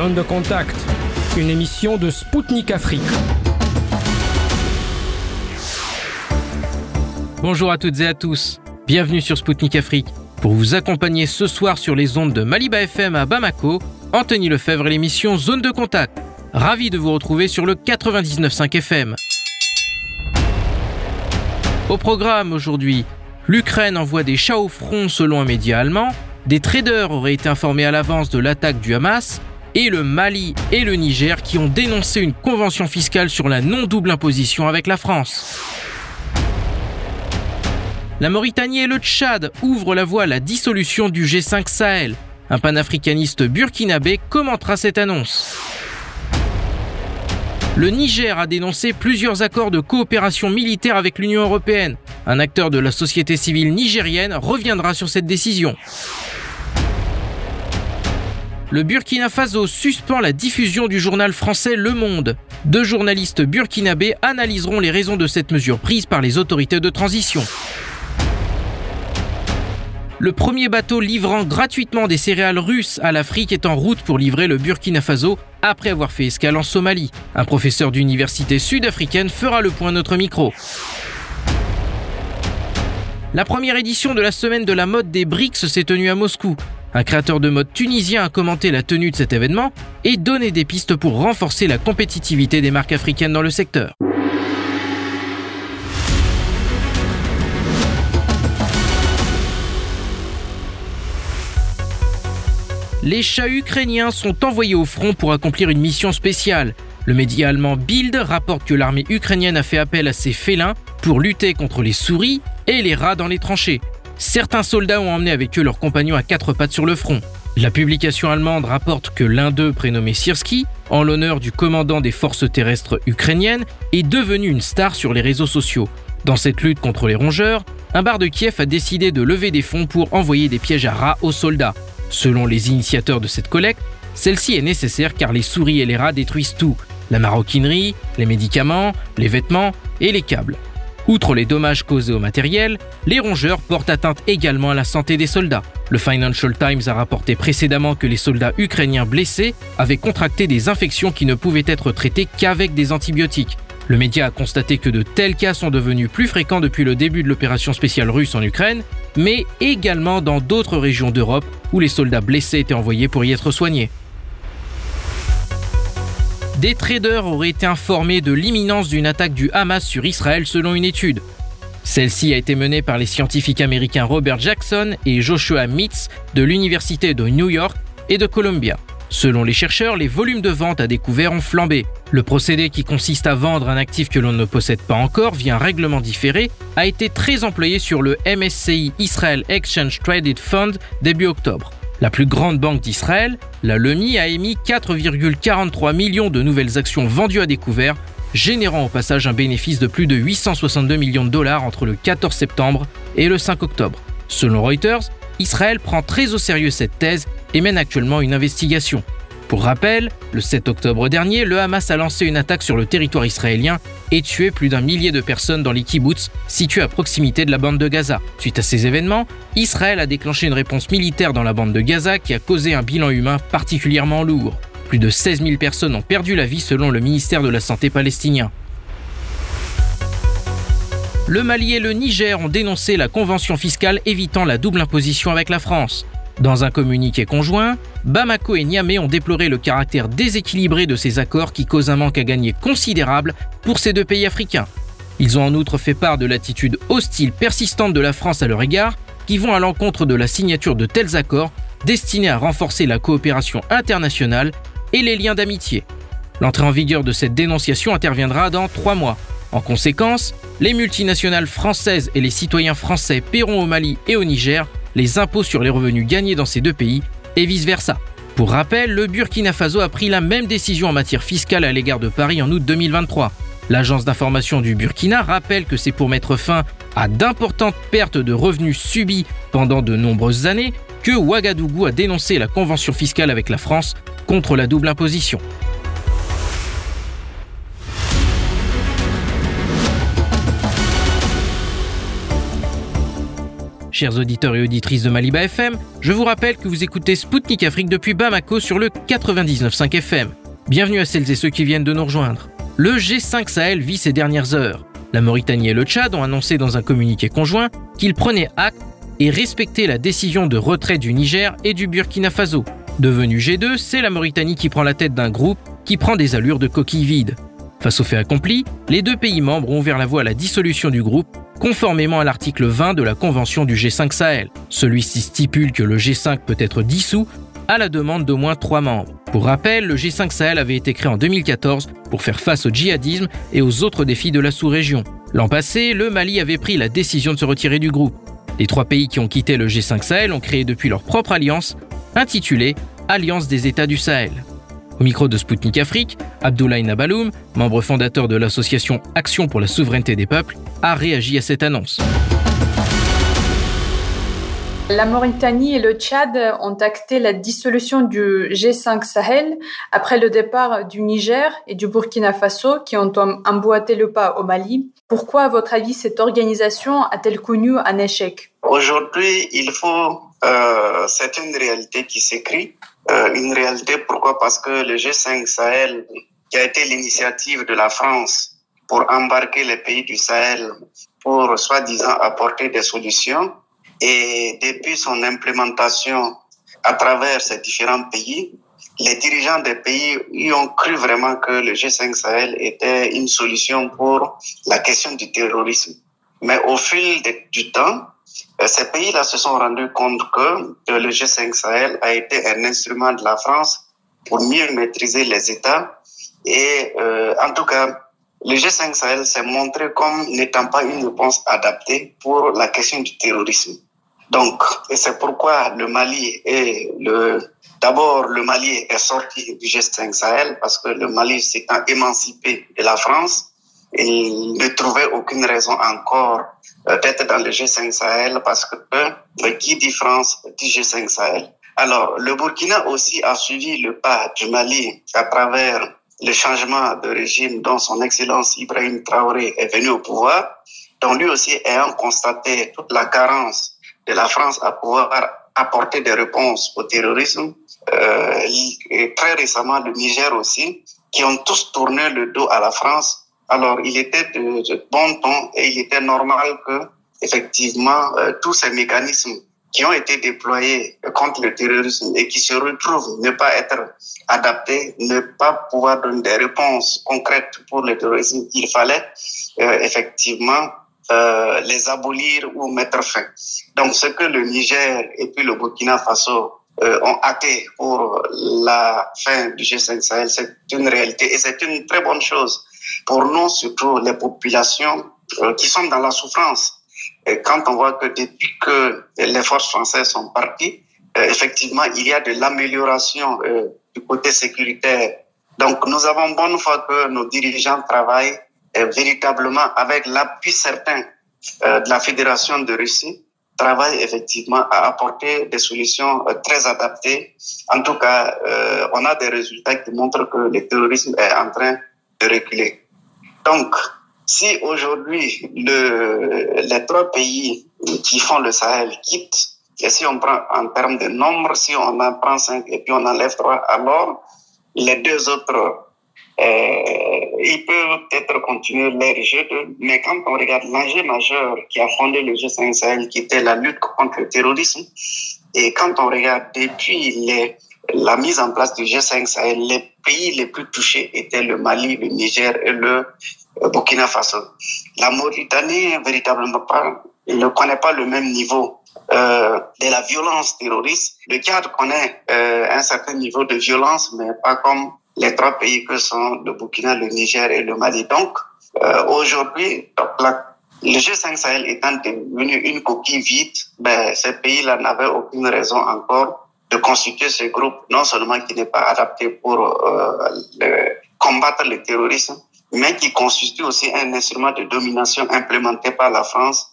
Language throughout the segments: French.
Zone de contact, une émission de Spoutnik Afrique. Bonjour à toutes et à tous, bienvenue sur Spoutnik Afrique. Pour vous accompagner ce soir sur les ondes de Maliba FM à Bamako, Anthony Lefebvre et l'émission Zone de contact. Ravi de vous retrouver sur le 99.5 FM. Au programme aujourd'hui, l'Ukraine envoie des chats au front selon un média allemand, des traders auraient été informés à l'avance de l'attaque du Hamas, et le Mali et le Niger qui ont dénoncé une convention fiscale sur la non-double imposition avec la France. La Mauritanie et le Tchad ouvrent la voie à la dissolution du G5 Sahel. Un panafricaniste burkinabé commentera cette annonce. Le Niger a dénoncé plusieurs accords de coopération militaire avec l'Union européenne. Un acteur de la société civile nigérienne reviendra sur cette décision. Le Burkina Faso suspend la diffusion du journal français Le Monde. Deux journalistes burkinabés analyseront les raisons de cette mesure prise par les autorités de transition. Le premier bateau livrant gratuitement des céréales russes à l'Afrique est en route pour livrer le Burkina Faso après avoir fait escale en Somalie. Un professeur d'université sud-africaine fera le point à notre micro. La première édition de la semaine de la mode des BRICS s'est tenue à Moscou. Un créateur de mode tunisien a commenté la tenue de cet événement et donné des pistes pour renforcer la compétitivité des marques africaines dans le secteur. les chats ukrainiens sont envoyés au front pour accomplir une mission spéciale. Le média allemand Bild rapporte que l'armée ukrainienne a fait appel à ses félins pour lutter contre les souris et les rats dans les tranchées. Certains soldats ont emmené avec eux leurs compagnons à quatre pattes sur le front. La publication allemande rapporte que l'un d'eux, prénommé Sirski, en l'honneur du commandant des forces terrestres ukrainiennes, est devenu une star sur les réseaux sociaux. Dans cette lutte contre les rongeurs, un bar de Kiev a décidé de lever des fonds pour envoyer des pièges à rats aux soldats. Selon les initiateurs de cette collecte, celle-ci est nécessaire car les souris et les rats détruisent tout, la maroquinerie, les médicaments, les vêtements et les câbles. Outre les dommages causés au matériel, les rongeurs portent atteinte également à la santé des soldats. Le Financial Times a rapporté précédemment que les soldats ukrainiens blessés avaient contracté des infections qui ne pouvaient être traitées qu'avec des antibiotiques. Le média a constaté que de tels cas sont devenus plus fréquents depuis le début de l'opération spéciale russe en Ukraine, mais également dans d'autres régions d'Europe où les soldats blessés étaient envoyés pour y être soignés. Des traders auraient été informés de l'imminence d'une attaque du Hamas sur Israël selon une étude. Celle-ci a été menée par les scientifiques américains Robert Jackson et Joshua Mitz de l'Université de New York et de Columbia. Selon les chercheurs, les volumes de vente à découvert ont flambé. Le procédé qui consiste à vendre un actif que l'on ne possède pas encore via un règlement différé a été très employé sur le MSCI Israel Exchange Traded Fund début octobre. La plus grande banque d'Israël, la LEMI, a émis 4,43 millions de nouvelles actions vendues à découvert, générant au passage un bénéfice de plus de 862 millions de dollars entre le 14 septembre et le 5 octobre. Selon Reuters, Israël prend très au sérieux cette thèse et mène actuellement une investigation. Pour rappel, le 7 octobre dernier, le Hamas a lancé une attaque sur le territoire israélien et tué plus d'un millier de personnes dans les kibbutz situés à proximité de la bande de Gaza. Suite à ces événements, Israël a déclenché une réponse militaire dans la bande de Gaza qui a causé un bilan humain particulièrement lourd. Plus de 16 000 personnes ont perdu la vie selon le ministère de la Santé palestinien le Mali et le Niger ont dénoncé la convention fiscale évitant la double imposition avec la France. Dans un communiqué conjoint, Bamako et Niamey ont déploré le caractère déséquilibré de ces accords qui causent un manque à gagner considérable pour ces deux pays africains. Ils ont en outre fait part de l'attitude hostile persistante de la France à leur égard, qui vont à l'encontre de la signature de tels accords destinés à renforcer la coopération internationale et les liens d'amitié. L'entrée en vigueur de cette dénonciation interviendra dans trois mois. En conséquence, les multinationales françaises et les citoyens français paieront au Mali et au Niger les impôts sur les revenus gagnés dans ces deux pays et vice-versa. Pour rappel, le Burkina Faso a pris la même décision en matière fiscale à l'égard de Paris en août 2023. L'agence d'information du Burkina rappelle que c'est pour mettre fin à d'importantes pertes de revenus subies pendant de nombreuses années que Ouagadougou a dénoncé la convention fiscale avec la France contre la double imposition. Chers auditeurs et auditrices de Maliba FM, je vous rappelle que vous écoutez Spoutnik Afrique depuis Bamako sur le 99.5 FM. Bienvenue à celles et ceux qui viennent de nous rejoindre. Le G5 Sahel vit ses dernières heures. La Mauritanie et le Tchad ont annoncé dans un communiqué conjoint qu'ils prenaient acte et respectaient la décision de retrait du Niger et du Burkina Faso. Devenu G2, c'est la Mauritanie qui prend la tête d'un groupe qui prend des allures de coquille vide. Face au fait accompli, les deux pays membres ont ouvert la voie à la dissolution du groupe, conformément à l'article 20 de la Convention du G5 Sahel. Celui-ci stipule que le G5 peut être dissous à la demande d'au moins trois membres. Pour rappel, le G5 Sahel avait été créé en 2014 pour faire face au djihadisme et aux autres défis de la sous-région. L'an passé, le Mali avait pris la décision de se retirer du groupe. Les trois pays qui ont quitté le G5 Sahel ont créé depuis leur propre alliance, intitulée Alliance des États du Sahel. Au micro de Spoutnik Afrique, Abdoulaye Nabaloum, membre fondateur de l'association Action pour la souveraineté des peuples, a réagi à cette annonce. La Mauritanie et le Tchad ont acté la dissolution du G5 Sahel après le départ du Niger et du Burkina Faso qui ont emboîté le pas au Mali. Pourquoi, à votre avis, cette organisation a-t-elle connu un échec? Aujourd'hui, il faut, euh, c'est une réalité qui s'écrit. Euh, une réalité, pourquoi? Parce que le G5 Sahel, qui a été l'initiative de la France pour embarquer les pays du Sahel pour soi-disant apporter des solutions, et depuis son implémentation à travers ces différents pays, les dirigeants des pays y ont cru vraiment que le G5 Sahel était une solution pour la question du terrorisme. Mais au fil du temps, ces pays-là se sont rendus compte que le G5 Sahel a été un instrument de la France pour mieux maîtriser les États. Et euh, en tout cas, le G5 Sahel s'est montré comme n'étant pas une réponse adaptée pour la question du terrorisme. Donc, c'est pourquoi le Mali est le, d'abord, le Mali est sorti du G5 Sahel parce que le Mali s'étant émancipé de la France, il ne trouvait aucune raison encore euh, d'être dans le G5 Sahel parce que euh, qui dit France dit G5 Sahel. Alors, le Burkina aussi a suivi le pas du Mali à travers le changement de régime dont son Excellence Ibrahim Traoré est venu au pouvoir, dont lui aussi ayant constaté toute la carence de la France à pouvoir apporter des réponses au terrorisme. Euh, et très récemment, le Niger aussi, qui ont tous tourné le dos à la France. Alors, il était de, bon ton et il était normal que, effectivement, euh, tous ces mécanismes qui ont été déployés contre le terrorisme et qui se retrouvent ne pas être adaptés, ne pas pouvoir donner des réponses concrètes pour le terrorisme, il fallait euh, effectivement euh, les abolir ou mettre fin. Donc ce que le Niger et puis le Burkina Faso ont acté pour la fin du G5 Sahel, c'est une réalité et c'est une très bonne chose pour nous, surtout les populations euh, qui sont dans la souffrance. Et quand on voit que depuis que les forces françaises sont parties, effectivement, il y a de l'amélioration du côté sécuritaire. Donc, nous avons bonne foi que nos dirigeants travaillent véritablement avec l'appui certain euh, de la Fédération de Russie, travaille effectivement à apporter des solutions euh, très adaptées. En tout cas, euh, on a des résultats qui montrent que le terrorisme est en train de reculer. Donc, si aujourd'hui le, les trois pays qui font le Sahel quittent, et si on prend en termes de nombre, si on en prend cinq et puis on enlève trois, alors les deux autres euh, ils peuvent peut-être continuer leur jeu, mais quand on regarde l'enjeu majeur qui a fondé le G5 Sahel, qui était la lutte contre le terrorisme, et quand on regarde depuis les, la mise en place du G5 Sahel, les pays les plus touchés étaient le Mali, le Niger et le euh, Burkina Faso. La Mauritanie, véritablement pas, ne connaît pas le même niveau euh, de la violence terroriste. Le Tchad connaît euh, un certain niveau de violence, mais pas comme les trois pays que sont le Burkina, le Niger et le Mali. Donc, euh, aujourd'hui, le G5 Sahel étant devenu une coquille vide, ben, ces pays-là n'avaient aucune raison encore de constituer ce groupe, non seulement qui n'est pas adapté pour euh, combattre le terrorisme, mais qui constitue aussi un instrument de domination implémenté par la France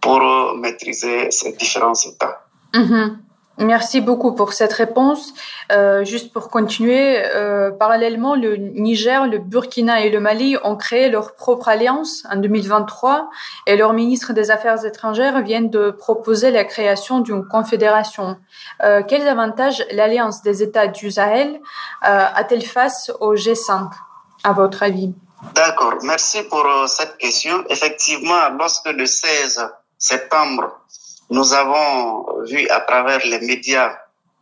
pour maîtriser ces différents États. Mm-hmm. Merci beaucoup pour cette réponse. Euh, juste pour continuer, euh, parallèlement, le Niger, le Burkina et le Mali ont créé leur propre alliance en 2023 et leur ministre des Affaires étrangères viennent de proposer la création d'une confédération. Euh, quels avantages l'alliance des États du Sahel a-t-elle face au G5, à votre avis? D'accord, merci pour cette question. Effectivement, lorsque le 16 septembre, nous avons vu à travers les médias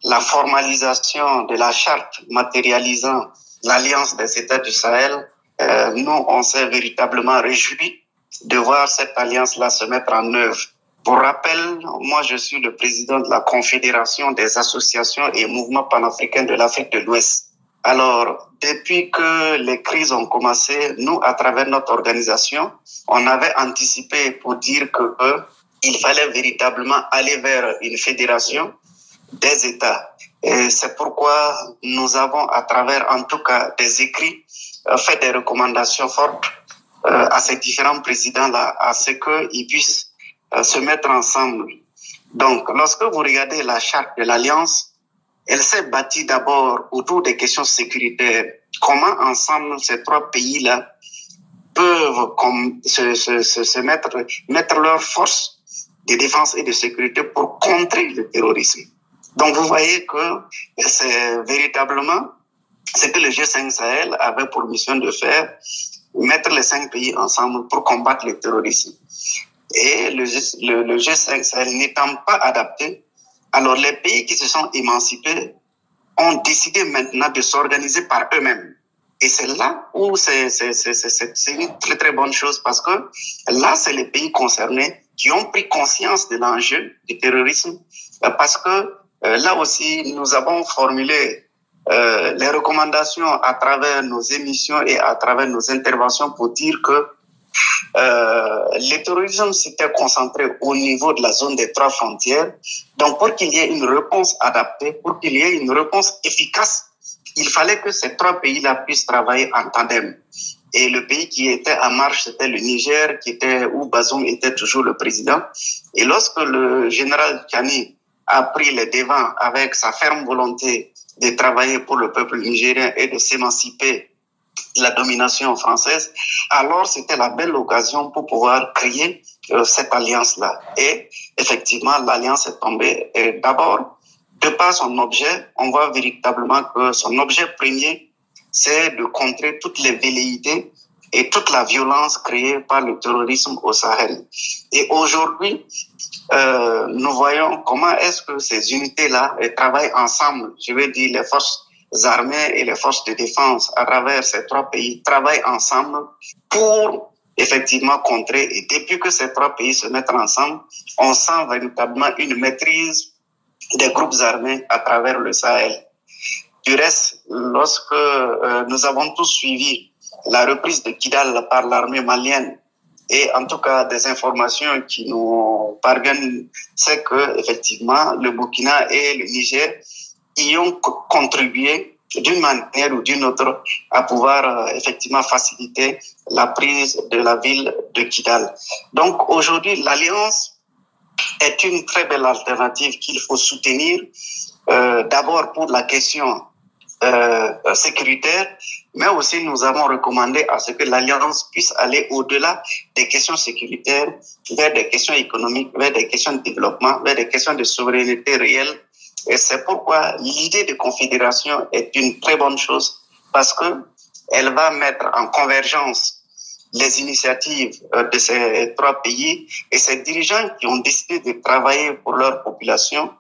la formalisation de la charte matérialisant l'Alliance des États du Sahel. Euh, nous, on s'est véritablement réjouis de voir cette alliance-là se mettre en œuvre. Pour rappel, moi, je suis le président de la Confédération des associations et mouvements panafricains de l'Afrique de l'Ouest. Alors, depuis que les crises ont commencé, nous, à travers notre organisation, on avait anticipé pour dire que il fallait véritablement aller vers une fédération des États. C'est pourquoi nous avons, à travers en tout cas des écrits, euh, fait des recommandations fortes euh, à ces différents présidents-là, à ce qu'ils puissent euh, se mettre ensemble. Donc, lorsque vous regardez la charte de l'Alliance, elle s'est bâtie d'abord autour des questions sécuritaires. Comment ensemble ces trois pays-là peuvent se, se, se, mettre, mettre leurs forces de défense et de sécurité pour contrer le terrorisme. Donc vous voyez que c'est véritablement ce que le G5 Sahel avait pour mission de faire, mettre les cinq pays ensemble pour combattre le terrorisme. Et le, le, G5 Sahel n'étant pas adapté, alors les pays qui se sont émancipés ont décidé maintenant de s'organiser par eux-mêmes. Et c'est là où c'est une très très bonne chose parce que là, c'est les pays concernés qui ont pris conscience de l'enjeu du terrorisme euh, parce que euh, là aussi, nous avons formulé euh, les recommandations à travers nos émissions et à travers nos interventions pour dire que le terrorisme s'était concentré au niveau de la zone des trois frontières. Donc, pour qu'il y ait une réponse adaptée, pour qu'il y ait une réponse efficace, il fallait que ces trois pays-là puissent travailler en tandem. Et le pays qui était en marche, c'était le Niger, qui était où Bazoum était toujours le président. Et lorsque le général Kani a pris les devants avec sa ferme volonté de travailler pour le peuple nigérien et de s'émanciper de la domination française, alors c'était la belle occasion pour pouvoir créer euh, cette alliance-là. Et effectivement, l'alliance est tombée. D'abord, de par son objet, on voit véritablement que son objet premier, c'est de contrer toutes les velléités et toute la violence créée par le terrorisme au Sahel. Et aujourd'hui, euh, nous voyons comment est-ce que ces unités-là travaillent ensemble. Je veux dire, les forces armées et les forces de défense à travers ces trois pays travaillent ensemble pour effectivement contrer. Et depuis que ces trois pays se mettent ensemble, on sent véritablement une maîtrise des groupes armés à travers le Sahel. Du reste, lorsque euh, nous avons tous suivi la reprise de Kidal par l'armée malienne et en tout cas des informations qui nous parviennent, c'est que effectivement le Burkina et le Niger y ont contribué d'une manière ou d'une autre à pouvoir euh, effectivement faciliter la prise de la ville de Kidal. Donc aujourd'hui, l'alliance est une très belle alternative qu'il faut soutenir, euh, d'abord pour la question euh, sécuritaire, mais aussi nous avons recommandé à ce que l'Alliance puisse aller au-delà des questions sécuritaires, vers des questions économiques, vers des questions de développement, vers des questions de souveraineté réelle. Et c'est pourquoi l'idée de confédération est une très bonne chose parce que elle va mettre en convergence les initiatives euh, de ces trois pays et ces dirigeants qui ont décidé de travailler pour leur population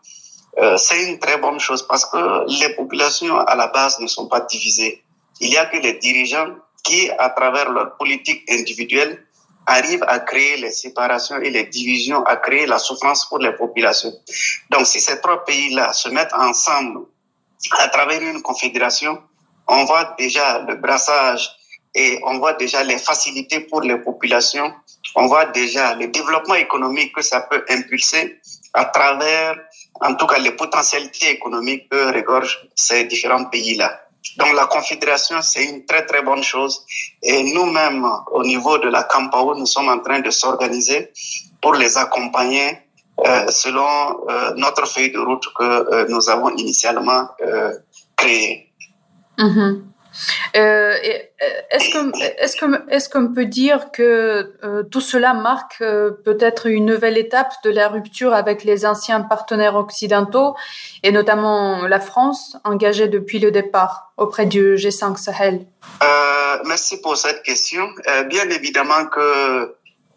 euh, c'est une très bonne chose parce que les populations à la base ne sont pas divisées. Il y a que les dirigeants qui, à travers leur politique individuelle, arrivent à créer les séparations et les divisions, à créer la souffrance pour les populations. Donc, si ces trois pays-là se mettent ensemble à travers une confédération, on voit déjà le brassage et on voit déjà les facilités pour les populations, on voit déjà le développement économique que ça peut impulser à travers en tout cas les potentialités économiques que regorgent ces différents pays-là. Donc la confédération, c'est une très très bonne chose. Et nous-mêmes, au niveau de la CAMPAO, nous sommes en train de s'organiser pour les accompagner selon notre feuille de route que nous avons initialement créée. Mm-hmm. Euh, est-ce qu'on peut dire que euh, tout cela marque euh, peut-être une nouvelle étape de la rupture avec les anciens partenaires occidentaux et notamment la France engagée depuis le départ auprès du G5 Sahel? Merci pour cette question. bien évidemment que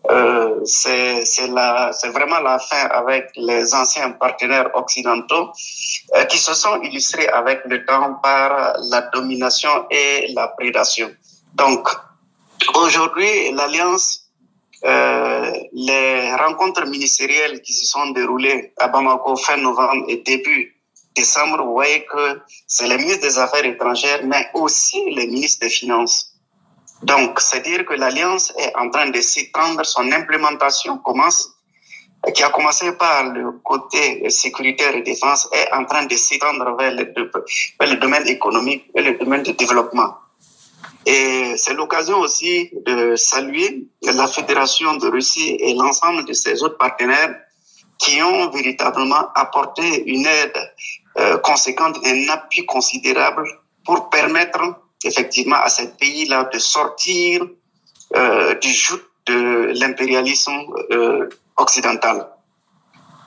euh, c'est vraiment la fin avec les anciens partenaires occidentaux euh, qui se sont illustrés avec le temps par la domination et la prédation. Donc, aujourd'hui, l'Alliance, euh, les rencontres ministérielles qui se sont déroulées à Bamako fin novembre et début décembre, vous voyez que c'est les ministres des Affaires étrangères, mais aussi les ministres des Finances donc, c'est dire que l'Alliance est en train de s'étendre, son implémentation commence, qui a commencé par le côté sécuritaire et défense, est en train de s'étendre vers, le domaine économique et le domaine de développement. Et c'est l'occasion aussi de saluer la Fédération de Russie et l'ensemble de ses autres partenaires qui ont véritablement apporté une aide euh, conséquente, un appui considérable pour permettre effectivement à ces pays-là de sortir euh, du joug de l'impérialisme euh, occidental.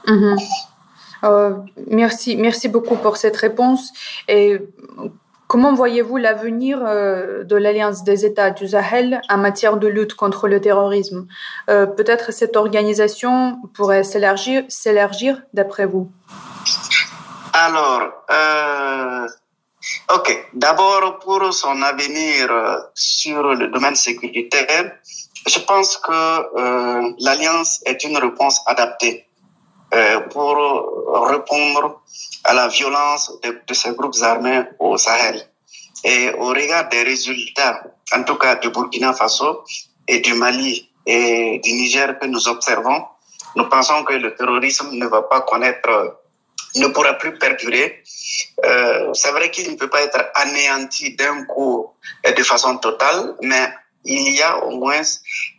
Mhm. Euh, merci, merci beaucoup pour cette réponse. Et comment voyez-vous l'avenir de l'Alliance des États du Sahel en matière de lutte contre le terrorisme? Peut-être cette organisation pourrait s'élargir, s'élargir d'après vous? Alors, Ok, d'abord pour son avenir sur le domaine sécuritaire, je pense que euh, l'Alliance est une réponse adaptée euh, pour répondre à la violence de, ces groupes armés au Sahel. Et au regard des résultats, en tout cas du Burkina Faso et du Mali et du Niger que nous observons, nous pensons que le terrorisme ne va pas connaître ne pourra plus perdurer. Euh, c'est vrai qu'il ne peut pas être anéanti d'un coup et de façon totale, mais il y a au moins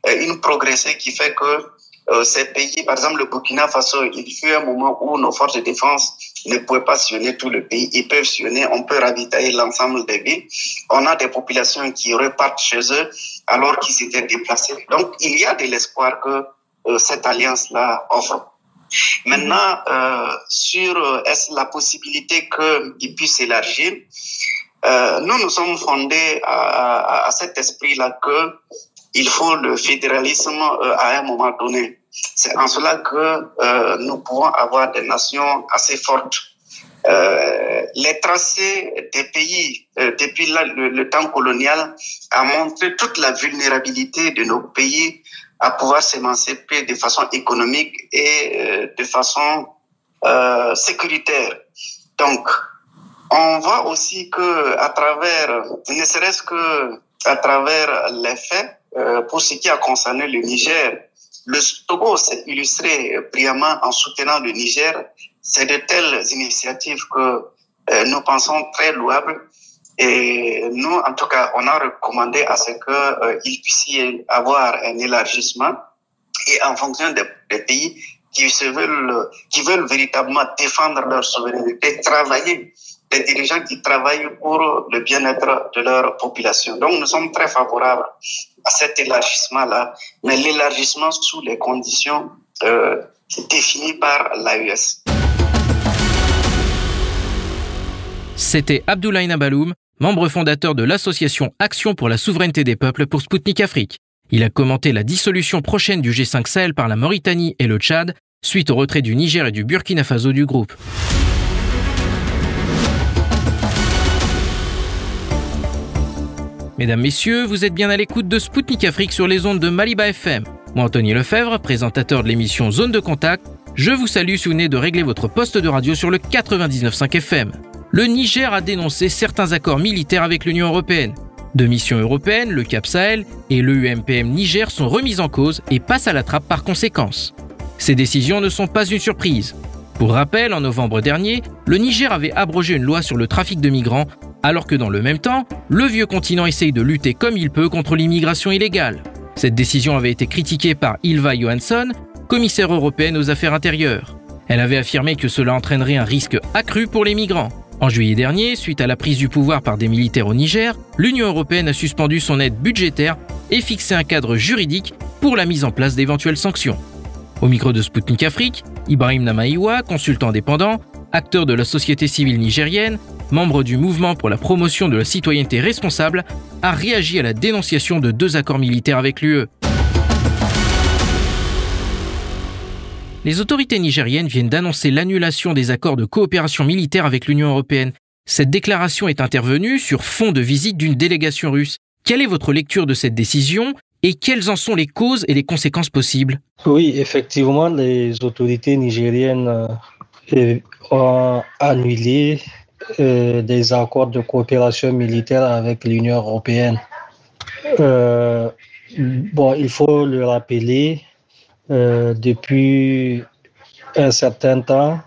euh, une progression qui fait que euh, ces pays, par exemple le Burkina Faso, il fut un moment où nos forces de défense ne pouvaient pas sillonner tout le pays. Ils peuvent sillonner, on peut ravitailler l'ensemble des villes. On a des populations qui repartent chez eux alors qu'ils s'étaient déplacés. Donc il y a de l'espoir que euh, cette alliance-là offre. Maintenant, euh, sur euh, est-ce la possibilité qu'il puisse s'élargir, euh, nous nous sommes fondés à, cet esprit-là que il faut le fédéralisme à un moment donné. C'est en cela que nous pouvons avoir des nations assez fortes. Les tracés des pays depuis le, le, temps colonial a montré toute la vulnérabilité de nos pays à pouvoir s'émanciper de façon économique et euh, de façon euh, sécuritaire. Donc, on voit aussi que à travers, ne serait-ce que à travers les faits, euh, pour ce qui a concerné le Niger, le Togo s'est illustré brillamment en soutenant le Niger. C'est de telles initiatives que euh, nous pensons très louables et nous, en tout cas, on a recommandé à ce qu'il euh, puisse y avoir un élargissement et en fonction des, pays qui veulent, véritablement défendre leur souveraineté, travailler, des dirigeants qui travaillent pour le bien-être de leur population. Donc, nous sommes très favorables à cet élargissement-là, mais l'élargissement sous les conditions euh, définies par l'AUS. C'était Abdoulaye Nabaloum, membre fondateur de l'association Action pour la souveraineté des peuples pour Sputnik Afrique. Il a commenté la dissolution prochaine du G5 Sahel par la Mauritanie et le Tchad, suite au retrait du Niger et du Burkina Faso du groupe. Mesdames, Messieurs, vous êtes bien à l'écoute de Spoutnik Afrique sur les ondes de Maliba FM. Moi, Anthony Lefebvre, présentateur de l'émission Zone de Contact, je vous salue si vous de régler votre poste de radio sur le 99.5 FM le Niger a dénoncé certains accords militaires avec l'Union européenne. Deux missions européennes, le Cap Sahel et le UMPM Niger sont remises en cause et passent à la trappe par conséquence. Ces décisions ne sont pas une surprise. Pour rappel, en novembre dernier, le Niger avait abrogé une loi sur le trafic de migrants, alors que dans le même temps, le vieux continent essaye de lutter comme il peut contre l'immigration illégale. Cette décision avait été critiquée par Ilva Johansson, commissaire européenne aux affaires intérieures. Elle avait affirmé que cela entraînerait un risque accru pour les migrants. En juillet dernier, suite à la prise du pouvoir par des militaires au Niger, l'Union européenne a suspendu son aide budgétaire et fixé un cadre juridique pour la mise en place d'éventuelles sanctions. Au micro de Sputnik Afrique, Ibrahim Namaïwa, consultant indépendant, acteur de la société civile nigérienne, membre du mouvement pour la promotion de la citoyenneté responsable, a réagi à la dénonciation de deux accords militaires avec l'UE. Les autorités nigériennes viennent d'annoncer l'annulation des accords de coopération militaire avec l'Union européenne. Cette déclaration est intervenue sur fond de visite d'une délégation russe. Quelle est votre lecture de cette décision et quelles en sont les causes et les conséquences possibles? Oui, effectivement, les autorités nigériennes euh, ont annulé euh, des accords de coopération militaire avec l'Union européenne. Euh, bon, il faut le rappeler, euh, depuis un certain temps,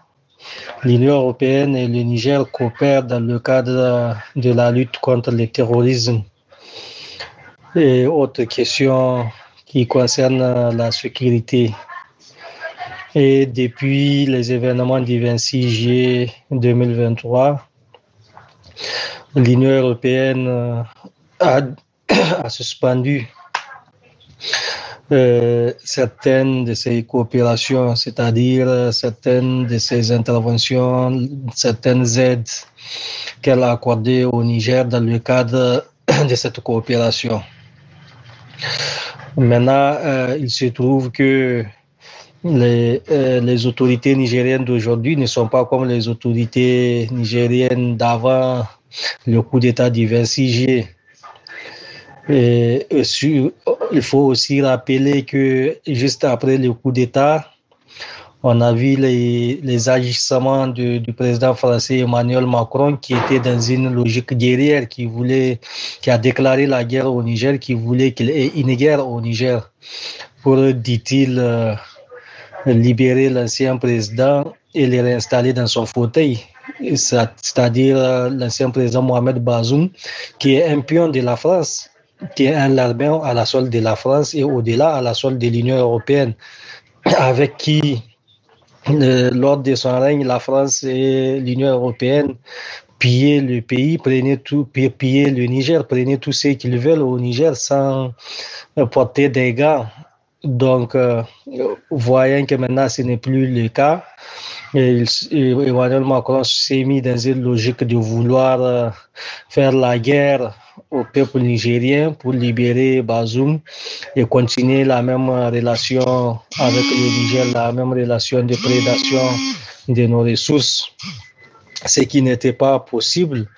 l'Union européenne et le Niger coopèrent dans le cadre de la lutte contre le terrorisme et autres questions qui concernent la sécurité. Et depuis les événements du 26 juillet 2023, l'Union européenne a, a suspendu euh, certaines de ces coopérations, c'est-à-dire certaines de ces interventions, certaines aides qu'elle a accordées au Niger dans le cadre de cette coopération. Maintenant, euh, il se trouve que les, euh, autorités nigériennes d'aujourd'hui ne sont pas comme les autorités nigériennes d'avant le coup d'État du 26 juillet. Il faut aussi rappeler que juste après le coup d'État, on a vu les, agissements du, du, président français Emmanuel Macron qui était dans une logique guerrière, qui voulait, qui a déclaré la guerre au Niger, qui voulait qu'il y ait une guerre au Niger pour, dit-il, euh, libérer l'ancien président et le réinstaller dans son fauteuil. C'est-à-dire euh, l'ancien président Mohamed Bazoum, qui est un pion de la France qui est un larbin à la solde de la France et au-delà à la solde de l'Union européenne, avec qui, euh, lors de son règne, la France et l'Union européenne pillaient le pays, tout, pillaient le Niger, prenaient tout ce qu'ils veulent au Niger sans porter des gars. Donc, euh, voyant que maintenant ce n'est plus le cas, et Emmanuel Macron s'est mis dans une logique de vouloir euh, faire la guerre au peuple nigérien pour libérer Bazoum et continuer la même relation avec le Niger, la même relation de prédation de nos ressources, ce qui n'était pas possible.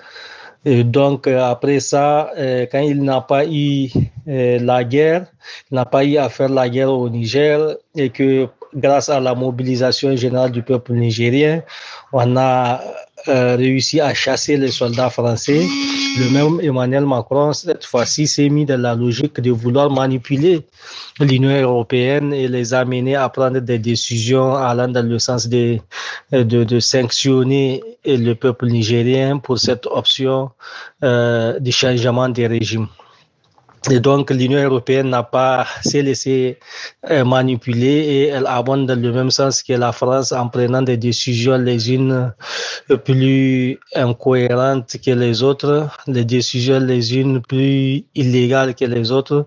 Donc, après ça, euh, quand il n'a pas eu euh, la guerre, il n'a pas eu à faire la guerre au Niger et que grâce à la mobilisation générale du peuple nigérien, on a euh, réussi à chasser les soldats français. Le même Emmanuel Macron, cette fois-ci, s'est mis dans la logique de vouloir manipuler l'Union européenne et les amener à prendre des décisions allant dans le sens de, de, de sanctionner le peuple nigérien pour cette option euh, de changement de régime. Et donc, l'Union européenne n'a pas s'est laissé euh, manipuler et elle abonde dans le même sens que la France en prenant des décisions les unes plus incohérentes que les autres, des décisions les unes plus illégales que les autres.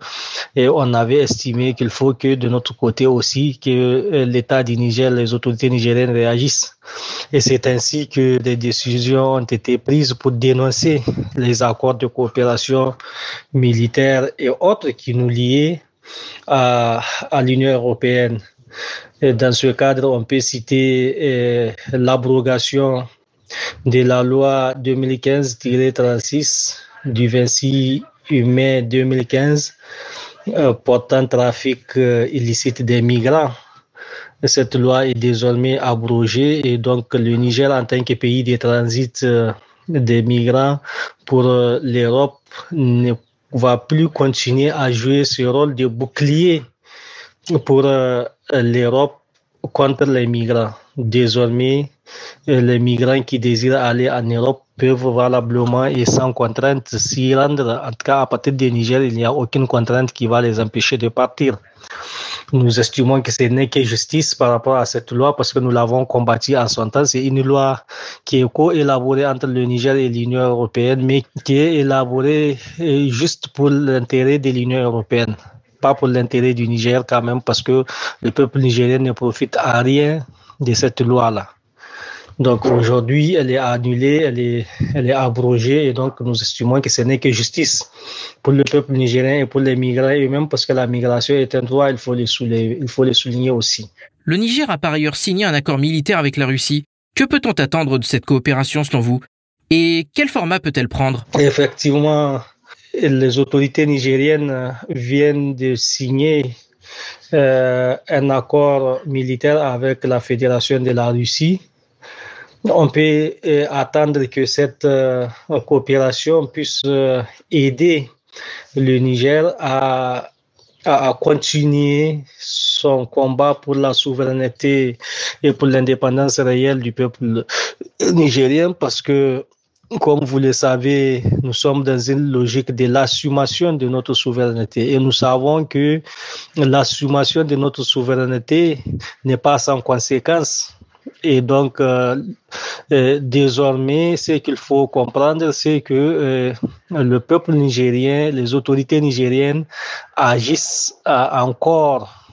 Et on avait estimé qu'il faut que de notre côté aussi, que euh, l'État du Niger, les autorités nigériennes réagissent. Et c'est ainsi que des décisions ont été prises pour dénoncer les accords de coopération militaire et autres qui nous liaient à, l'Union européenne. Dans ce cadre, on peut citer euh, l'abrogation de la loi 2015-36 du 26 mai 2015 euh, portant trafic euh, illicite des migrants cette loi est désormais abrogée et donc le Niger en tant que pays de transit euh, des migrants pour euh, l'Europe ne va plus continuer à jouer ce rôle de bouclier pour euh, l'Europe contre les migrants. Désormais, les migrants qui désirent aller en Europe peuvent valablement et sans contrainte s'y rendre. En tout cas, à partir du Niger, il n'y a aucune contrainte qui va les empêcher de partir. Nous estimons que ce n'est que justice par rapport à cette loi parce que nous l'avons combattu en son temps. C'est une loi qui est co-élaborée entre le Niger et l'Union européenne, mais qui est élaborée euh, juste pour l'intérêt de l'Union européenne pas pour l'intérêt du Niger quand même, parce que le peuple nigérien ne profite à rien de cette loi-là. Donc aujourd'hui, elle est annulée, elle est, elle est abrogée et donc nous estimons que ce n'est que justice pour le peuple nigérien et pour les migrants eux-mêmes parce que la migration est un droit, il faut les souligner, il faut les souligner aussi. Le Niger a par ailleurs signé un accord militaire avec la Russie. Que peut-on attendre de cette coopération selon vous? Et quel format peut-elle prendre? Effectivement, les autorités nigériennes viennent de signer euh, un accord militaire avec la Fédération de la Russie on peut euh, attendre que cette euh, coopération puisse euh, aider le Niger à, à, continuer son combat pour la souveraineté et pour l'indépendance réelle du peuple nigérien parce que comme vous le savez, nous sommes dans une logique de l'assumation de notre souveraineté et nous savons que l'assumation de notre souveraineté n'est pas sans conséquences et donc, euh, euh, désormais, ce qu'il faut comprendre, c'est que euh, le peuple nigérien, les autorités nigériennes agissent encore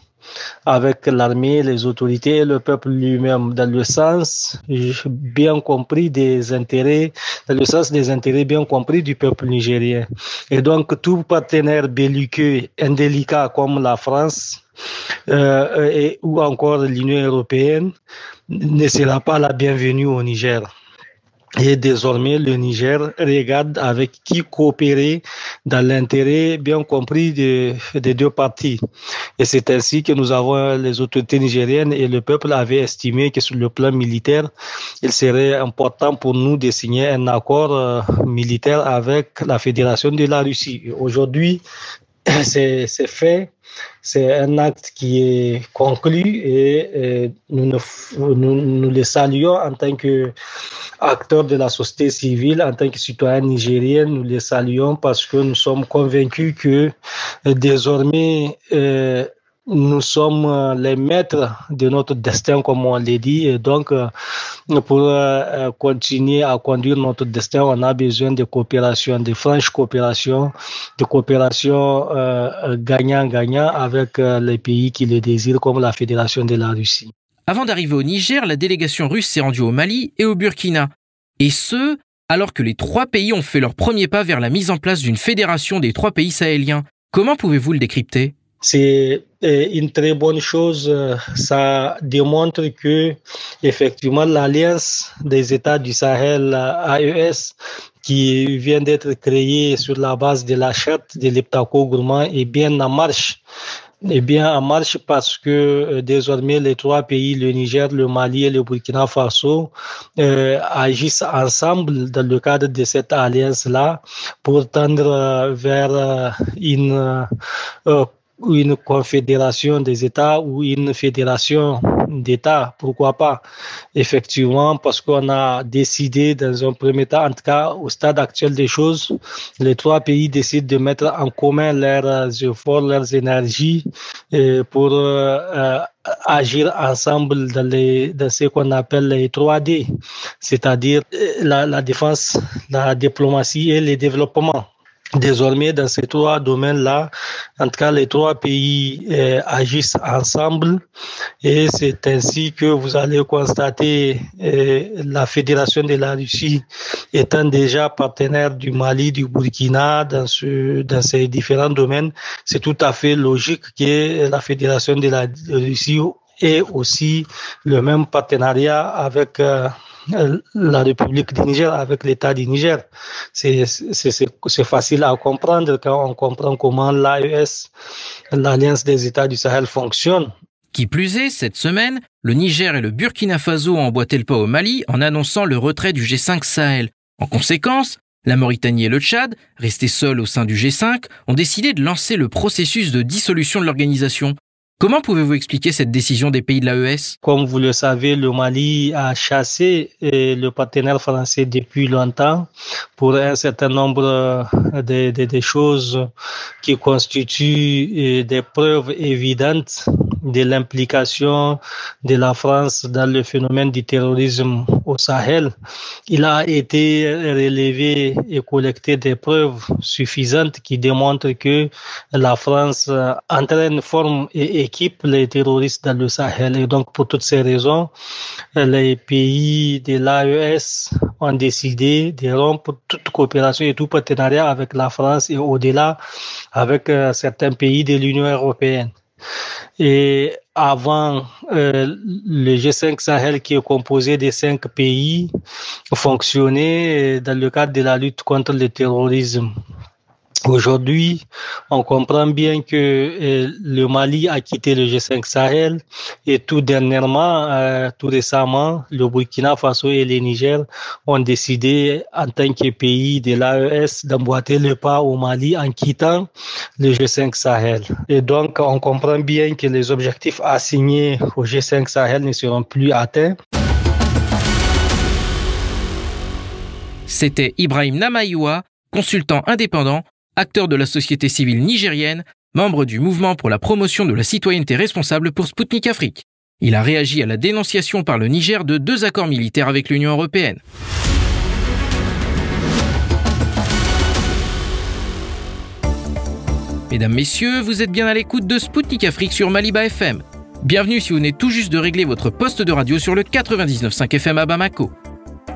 avec l'armée, les autorités le peuple lui-même dans le sens bien compris des intérêts, dans le sens des intérêts bien compris du peuple nigérien. Et donc tout partenaire belliqueux, indélicat comme la France euh, et, ou encore l'Union européenne ne sera pas la bienvenue au Niger. Et désormais, le Niger regarde avec qui coopérer dans l'intérêt bien compris des deux parties. Et c'est ainsi que nous avons les autorités nigériennes et le peuple avait estimé que sur le plan militaire, il serait important pour nous de signer un accord euh, militaire avec la Fédération de la Russie. Aujourd'hui, c'est fait c'est un acte qui est conclu et, nous, nous, le saluons en tant que acteurs de la société civile, en tant que citoyens nigériens, nous les saluons parce que nous sommes convaincus que euh, désormais euh, nous sommes euh, les maîtres de notre destin, comme on l'a dit. Et donc, euh, pour euh, continuer à conduire notre destin, on a besoin de coopération, de franche coopération, de coopération gagnant-gagnant avec les pays qui le désirent, comme la Fédération de la Russie. Avant d'arriver au Niger, la délégation russe s'est rendue au Mali et au Burkina. Et ce, alors que les trois pays ont fait leur premier pas vers la mise en place d'une fédération des trois pays sahéliens. Comment pouvez-vous le décrypter? C'est euh, une très bonne chose. Ça démontre que effectivement l'alliance des États du Sahel AES qui vient d'être créée sur la base de la charte de l'Eptaco Gourmand est bien en marche est bien en marche parce que euh, désormais les trois pays, le Niger, le Mali et le Burkina Faso, euh, agissent ensemble dans le cadre de cette alliance-là pour tendre vers une une confédération des États ou une fédération d'États, pourquoi pas? Effectivement, parce qu'on a décidé dans un premier temps, en tout cas au stade actuel des choses, les trois pays décident de mettre en commun leurs efforts, leurs énergies euh, pour euh, agir ensemble dans, les, dans ce qu'on appelle les 3D, c'est-à-dire euh, la, la défense, la diplomatie et le développement. Désormais, dans ces trois domaines-là, en tout cas, les trois pays euh, agissent ensemble et c'est ainsi que vous allez constater euh, la Fédération de la Russie étant déjà partenaire du Mali, du Burkina dans, ce, dans ces différents domaines. C'est tout à fait logique que la Fédération de la Russie ait aussi le même partenariat avec euh, la République du Niger avec l'État du Niger. C'est facile à comprendre quand on comprend comment l'AES, l'Alliance des États du Sahel, fonctionne. Qui plus est, cette semaine, le Niger et le Burkina Faso ont emboîté le pas au Mali en annonçant le retrait du G5 Sahel. En conséquence, la Mauritanie et le Tchad, restés seuls au sein du G5, ont décidé de lancer le processus de dissolution de l'organisation. Comment pouvez-vous expliquer cette décision des pays de l'AES Comme vous le savez, le Mali a chassé euh, le partenaire français depuis longtemps pour un certain nombre de, de, choses qui constituent euh, des preuves évidentes de l'implication de la France dans le phénomène du terrorisme au Sahel. Il a été relevé et collecté des preuves suffisantes qui démontrent que la France entraîne, forme et équipe les terroristes dans le Sahel. Et donc, pour toutes ces raisons, les pays de l'AES ont décidé de rompre toute coopération et tout partenariat avec la France et au-delà avec euh, certains pays de l'Union européenne. Et avant euh, le G5 Sahel qui est composé de cinq pays fonctionnait dans le cadre de la lutte contre le terrorisme. Aujourd'hui, on comprend bien que euh, le Mali a quitté le G5 Sahel et tout dernièrement, euh, tout récemment, le Burkina Faso et le Niger ont décidé en tant que pays de l'AES d'emboîter le pas au Mali en quittant le G5 Sahel. Et donc, on comprend bien que les objectifs assignés au G5 Sahel ne seront plus atteints. C'était Ibrahim Namayoua, consultant indépendant acteur de la société civile nigérienne, membre du mouvement pour la promotion de la citoyenneté responsable pour Sputnik Afrique. Il a réagi à la dénonciation par le Niger de deux accords militaires avec l'Union européenne. Mesdames, Messieurs, vous êtes bien à l'écoute de Sputnik Afrique sur Maliba FM. Bienvenue si vous venez tout juste de régler votre poste de radio sur le 99.5 FM à Bamako.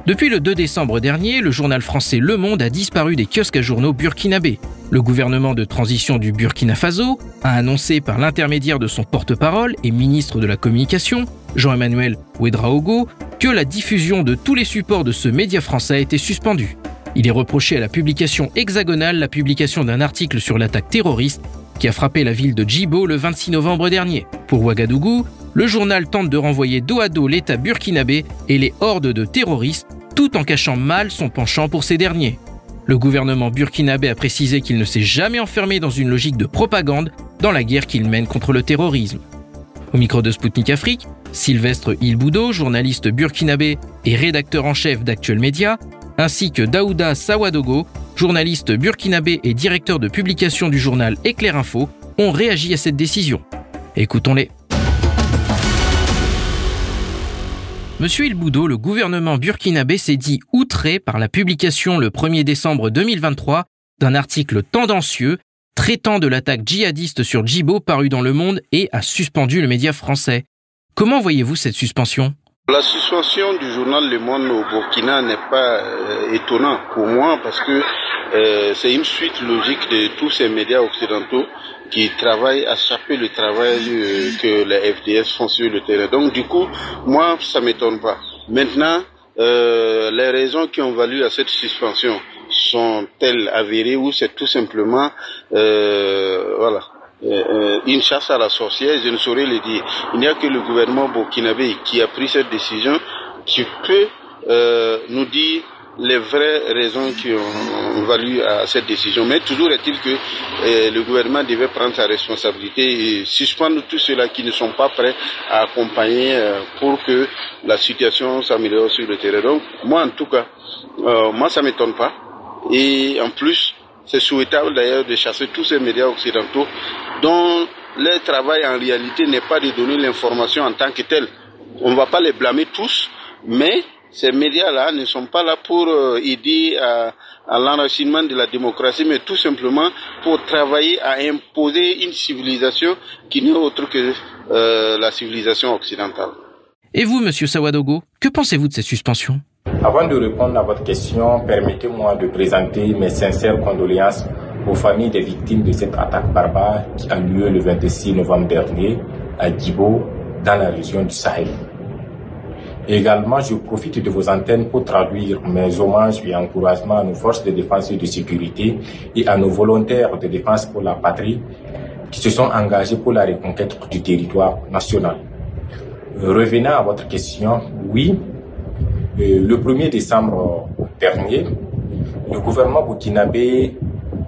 Depuis le 2 décembre dernier, le journal français Le Monde a disparu des kiosques à journaux burkinabés. Le gouvernement de transition du Burkina Faso a annoncé par l'intermédiaire de son porte-parole et ministre de la Communication, Jean-Emmanuel Ouedraogo, que la diffusion de tous les supports de ce média français été suspendue. Il est reproché à la publication hexagonale la publication d'un article sur l'attaque terroriste qui a frappé la ville de Djibo le 26 novembre dernier. Pour Ouagadougou, le journal tente de renvoyer dos à dos l'État burkinabé et les hordes de terroristes tout en cachant mal son penchant pour ces derniers. Le gouvernement burkinabé a précisé qu'il ne s'est jamais enfermé dans une logique de propagande dans la guerre qu'il mène contre le terrorisme. Au micro de Spoutnik Afrique, Sylvestre Ilboudo, journaliste burkinabé et rédacteur en chef d'Actuel Média, ainsi que Daouda Sawadogo, journaliste burkinabé et directeur de publication du journal Éclair Info, ont réagi à cette décision. Écoutons-les. Monsieur Ilboudo, le gouvernement burkinabé s'est dit outré par la publication le 1er décembre 2023 d'un article tendancieux traitant de l'attaque djihadiste sur Djibo paru dans Le Monde et a suspendu le média français. Comment voyez-vous cette suspension? La suspension du journal Le Monde au Burkina n'est pas euh, étonnante pour moi parce que euh, c'est une suite logique de tous ces médias occidentaux qui travaillent à chaper le travail euh, que les FDS font sur le terrain. Donc du coup, moi, ça m'étonne pas. Maintenant, euh, les raisons qui ont valu à cette suspension sont-elles avérées ou c'est tout simplement, euh, voilà, euh, une chasse à la sorcière, je ne saurais le dire. Il n'y a que le gouvernement burkinabé qui a pris cette décision. Tu peux euh, nous dire les vraies raisons qui ont valu à cette décision. Mais toujours est-il que euh, le gouvernement devait prendre sa responsabilité et suspendre tous ceux-là qui ne sont pas prêts à accompagner euh, pour que la situation s'améliore sur le terrain. Donc, moi, en tout cas, euh, moi, ça m'étonne pas. Et en plus, c'est souhaitable d'ailleurs de chasser tous ces médias occidentaux dont leur travail en réalité n'est pas de donner l'information en tant que telle. On ne va pas les blâmer tous, mais ces médias-là ne sont pas là pour euh, aider à, à l'enracinement de la démocratie, mais tout simplement pour travailler à imposer une civilisation qui n'est autre que euh, la civilisation occidentale. Et vous, Monsieur Sawadogo, que pensez-vous de ces suspensions? Avant de répondre à votre question, permettez-moi de présenter mes sincères condoléances aux familles des victimes de cette attaque barbare qui a lieu le 26 novembre dernier à Djibo, dans la région du Sahel. Également, je profite de vos antennes pour traduire mes hommages et encouragements à nos forces de défense et de sécurité et à nos volontaires de défense pour la patrie qui se sont engagés pour la reconquête du territoire national. Revenant à votre question, oui, le 1er décembre dernier, le gouvernement burkinabé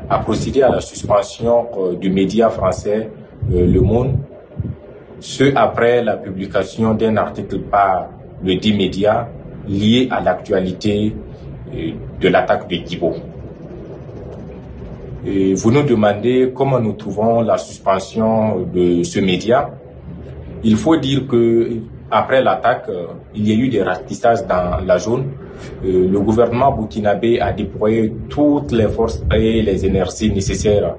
a procédé à la suspension du média français Le Monde ce après la publication d'un article par le dit média lié à l'actualité euh, de l'attaque de Gibo. Et vous nous demandez comment nous trouvons la suspension de ce média. Il faut dire que après l'attaque, euh, il y a eu des ratissages dans la zone. Euh, le gouvernement burkinabé a déployé toutes les forces et les énergies nécessaires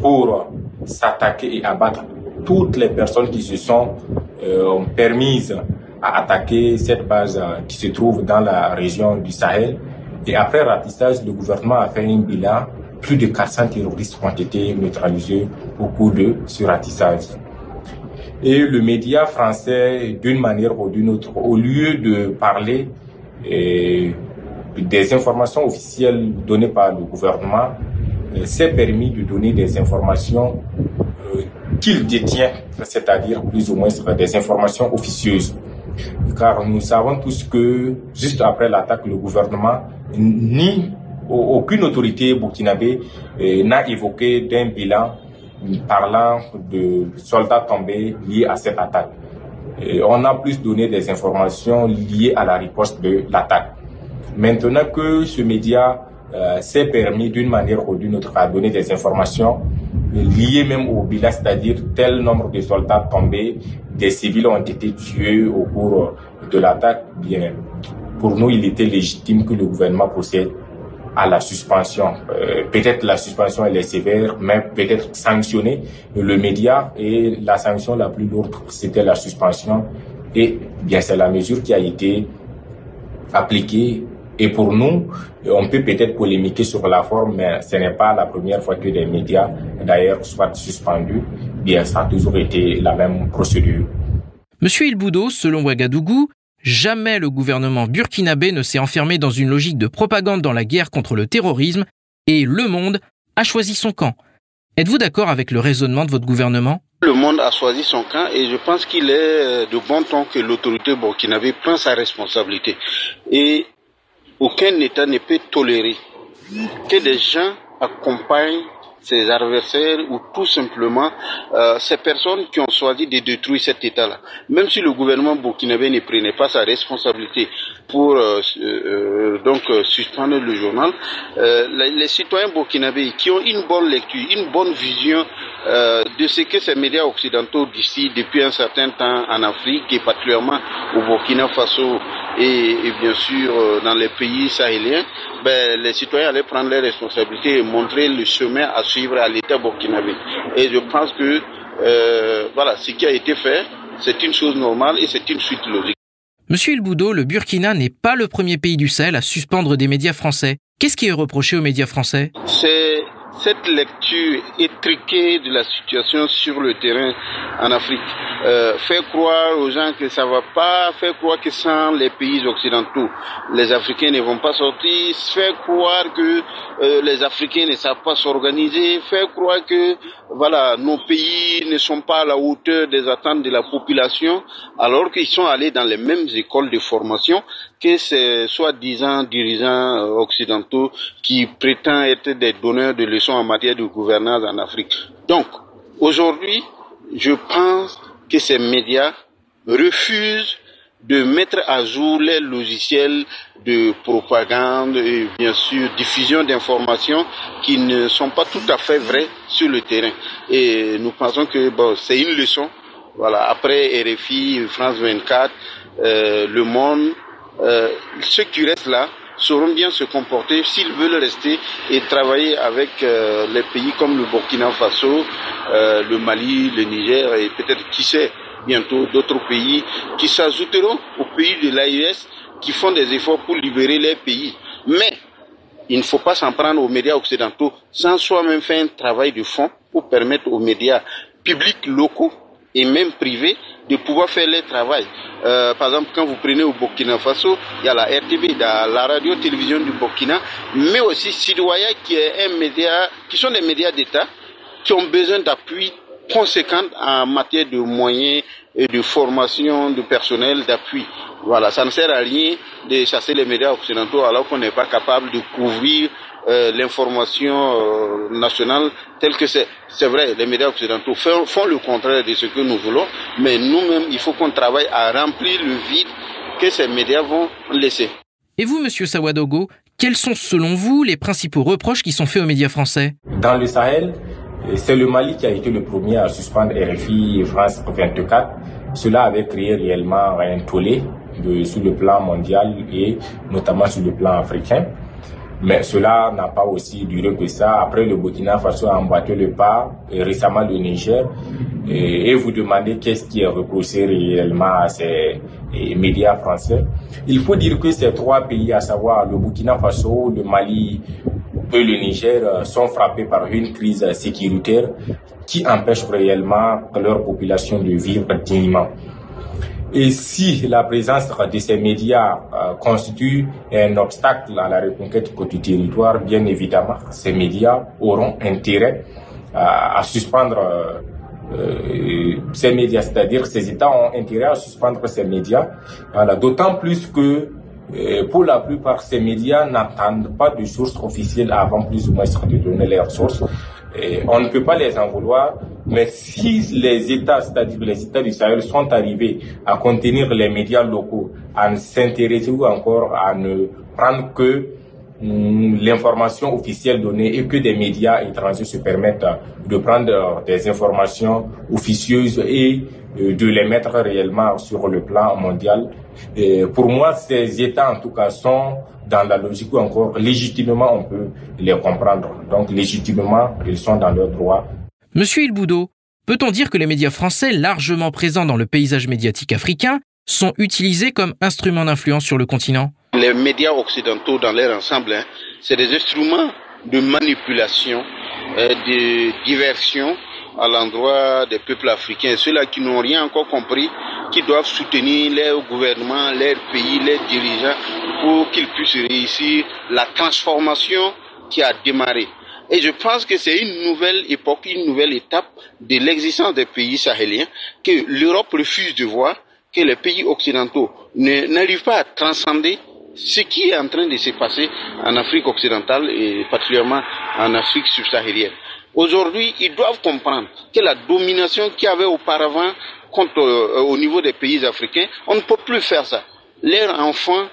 pour s'attaquer et abattre toutes les personnes qui se sont euh, permises à attaquer cette base qui se trouve dans la région du Sahel. Et après ratissage, le gouvernement a fait un bilan. Plus de 400 terroristes ont été neutralisés au cours de ce ratissage. Et le média français, d'une manière ou d'une autre, au lieu de parler eh, des informations officielles données par le gouvernement, eh, s'est permis de donner des informations euh, qu'il détient, c'est-à-dire plus ou moins des informations officieuses. Car nous savons tous que juste après l'attaque, le gouvernement, ni aucune autorité burkinabé eh, n'a évoqué d'un bilan parlant de soldats tombés liés à cette attaque. On a plus donné des informations liées à la riposte de l'attaque. Maintenant que ce média euh, s'est permis d'une manière ou d'une autre à donner des informations liées même au bilan, c'est-à-dire tel nombre de soldats tombés, des civils ont été tués au cours de l'attaque, bien, pour nous, il était légitime que le gouvernement procède à la suspension. Euh, peut-être la suspension elle est sévère, mais peut-être sanctionner le média et la sanction la plus lourde c'était la suspension et bien c'est la mesure qui a été appliquée et pour nous, on peut peut-être polémiquer sur la forme, mais ce n'est pas la première fois que des médias, d'ailleurs, soient suspendus. Bien, ça a toujours été la même procédure. Monsieur Ilboudo, selon Ouagadougou, Jamais le gouvernement burkinabé ne s'est enfermé dans une logique de propagande dans la guerre contre le terrorisme et le monde a choisi son camp. Êtes-vous d'accord avec le raisonnement de votre gouvernement? Le monde a choisi son camp et je pense qu'il est euh, de bon temps que l'autorité burkinabé prend sa responsabilité. Et aucun État ne peut tolérer que des gens accompagnent ses adversaires ou tout simplement euh, ces personnes qui ont choisi de détruire cet État-là. Même si le gouvernement burkinabé ne prenait pas sa responsabilité pour euh, euh, donc suspendre le journal, les, citoyens burkinabés qui ont une bonne lecture, une bonne vision de ce que ces médias occidentaux d'ici depuis un certain temps en Afrique et particulièrement au Burkina Faso et, et bien sûr dans les pays sahéliens, ben, les citoyens allaient prendre leurs responsabilités et montrer le chemin à suivre à l'État burkinabé. Et je pense que euh, voilà, ce qui a été fait, c'est une chose normale et c'est une suite logique. Monsieur Ilboudo, le Burkina n'est pas le premier pays du Sahel à suspendre des médias français. Qu'est-ce qui est reproché aux médias français? C'est cette lecture étriquée de la situation sur le terrain en Afrique. Euh, faire croire aux gens que ça va pas, faire croire que sans les pays occidentaux, les Africains ne vont pas sortir, faire croire que euh, les Africains ne savent pas s'organiser, faire croire que voilà nos pays ne sont pas à la hauteur des attentes de la population, alors qu'ils sont allés dans les mêmes écoles de formation que ces soi-disant dirigeants euh, occidentaux qui prétendent être des donneurs de leçons en matière de gouvernance en Afrique. Donc, aujourd'hui, je pense que ces médias refusent de mettre à jour les logiciels de propagande et bien sûr diffusion d'informations qui ne sont pas tout à fait vraies sur le terrain. Et nous pensons que bon, c'est une leçon. Voilà, après RFI, France 24, euh, Le Monde, euh, ceux qui restent là sauront bien se comporter s'ils veulent rester et travailler avec euh, les pays comme le Burkina Faso, euh, le Mali, le Niger et peut-être qui sait bientôt d'autres pays qui s'ajouteront aux pays de l'AIS qui font des efforts pour libérer les pays. Mais il ne faut pas s'en prendre aux médias occidentaux sans soi-même faire un travail de fond pour permettre aux médias publics locaux et même privés de pouvoir faire leur travail. Euh, par exemple, quand vous prenez au Burkina Faso, il y a la RTB, la radio-télévision du Burkina, mais aussi Sidouaya qui est un média, qui sont des médias d'État, qui ont besoin d'appui conséquente en matière de moyens et de formation de personnel d'appui. Voilà, ça ne sert à rien de chasser les médias occidentaux alors qu'on n'est pas capable de couvrir euh, l'information euh, nationale telle que c'est. C'est vrai, les médias occidentaux font, font, le contraire de ce que nous voulons, mais nous-mêmes, il faut qu'on travaille à remplir le vide que ces médias vont laisser. Et vous, monsieur Sawadogo, quels sont selon vous les principaux reproches qui sont faits aux médias français? Dans le Sahel, c'est le Mali qui a été le premier à suspendre RFI France 24. Cela avait créé réellement un tollé de, sur le plan mondial et notamment sur le plan africain. Mais cela n'a pas aussi duré que ça. Après, le Burkina Faso a emboîté le pas, et récemment le Niger. Et, vous demandez qu'est-ce qui est reproché réellement à ces médias français. Il faut dire que ces trois pays, à savoir le Burkina Faso, le Mali et le Niger, sont frappés par une crise sécuritaire qui empêche réellement leur population de vivre dignement. Et si la présence de ces médias euh, constitue un obstacle à la reconquête du territoire, bien évidemment, ces médias auront intérêt à, à suspendre euh, ces médias, c'est-à-dire ces États ont intérêt à suspendre ces médias. D'autant plus que euh, pour la plupart, ces médias n'attendent pas de sources officielles avant plus ou moins de donner leurs sources. On ne peut pas les en vouloir, mais si les États, c'est-à-dire les États du Sahel, sont arrivés à contenir les médias locaux, à s'intéresser ou encore à ne prendre que l'information officielle donnée et que des médias étrangers se permettent de prendre des informations officieuses et de les mettre réellement sur le plan mondial. Et pour moi, ces États, en tout cas, sont dans la logique où encore légitimement on peut les comprendre. Donc légitimement, ils sont dans leurs droits. Monsieur Ilboudo, peut-on dire que les médias français, largement présents dans le paysage médiatique africain, sont utilisés comme instruments d'influence sur le continent? Les médias occidentaux, dans leur ensemble, hein, c'est des instruments de manipulation, euh, de diversion à l'endroit des peuples africains, ceux-là qui n'ont rien encore compris, qui doivent soutenir leur gouvernement, leur pays, leurs dirigeants pour qu'ils puissent réussir la transformation qui a démarré. Et je pense que c'est une nouvelle époque, une nouvelle étape de l'existence des pays sahéliens que l'Europe refuse de voir, que les pays occidentaux n'arrivent pas à transcender ce qui est en train de se passer en Afrique occidentale et particulièrement en Afrique subsaharienne. Aujourd'hui, ils doivent comprendre que la domination qu'il y avait auparavant contre, euh, au niveau des pays africains, on ne peut plus faire ça. Leurs enfants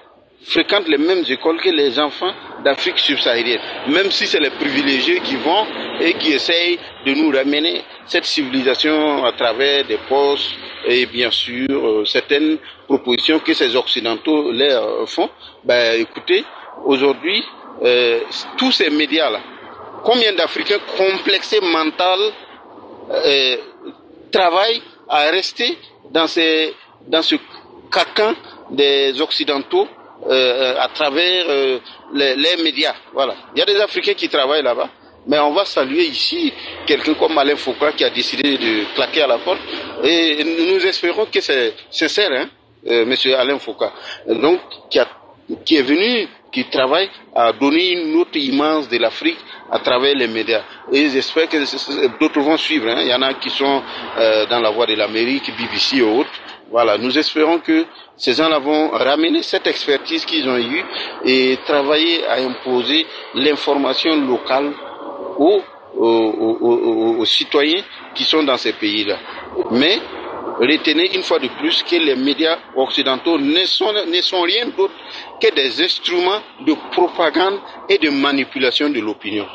fréquentent les mêmes écoles que les enfants d'Afrique subsaharienne, même si c'est les privilégiés qui vont et qui essayent de nous ramener cette civilisation à travers des postes et bien sûr euh, certaines propositions que ces occidentaux leur font. Ben écoutez, aujourd'hui, euh, tous ces médias-là, combien d'Africains complexés mental euh, travaillent à rester dans, ces, dans ce cacan des Occidentaux à travers euh, les, les, médias. Voilà. Il y a des Africains qui travaillent là-bas, mais on va saluer ici quelqu'un comme Alain Foucault qui a décidé de claquer à la porte. Et nous espérons que c'est sincère, hein, euh, Monsieur Alain Foucault. Donc, qui, a, qui est venu, qui travaille à donner une autre image de l'Afrique à travers les médias. Et j'espère que d'autres vont suivre. Hein. Il y en a qui sont euh, dans la voie de l'Amérique, BBC et autres. Voilà, nous espérons que ces gens-là vont ramener cette expertise qu'ils ont eue et travailler à imposer l'information locale aux, aux, aux, aux, citoyens qui sont dans ces pays-là. Mais retenez une fois de plus que les médias occidentaux ne sont, ne sont rien d'autre que des instruments de propagande et de manipulation de l'opinion.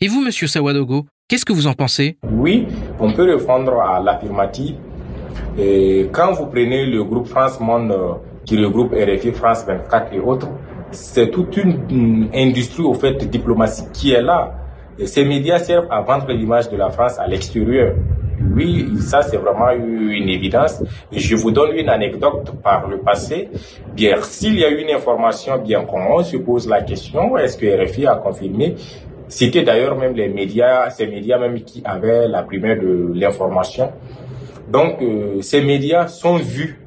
Et vous, monsieur Sawadogo, qu'est-ce que vous en pensez? Oui, on peut répondre à l'affirmative. Et quand vous prenez le groupe France Monde qui regroupe RFI, France 24 et autres, c'est toute une, industrie au fait diplomatique qui est là. Ces médias servent à vendre l'image de la France à l'extérieur. Oui, ça c'est vraiment une évidence. Je vous donne une anecdote par le passé. Bien, s'il y a une information, bien on se pose la question, est-ce que RFI a confirmé? C'était d'ailleurs même les médias, ces médias même qui avaient la primaire de l'information. Donc, euh, ces médias sont vus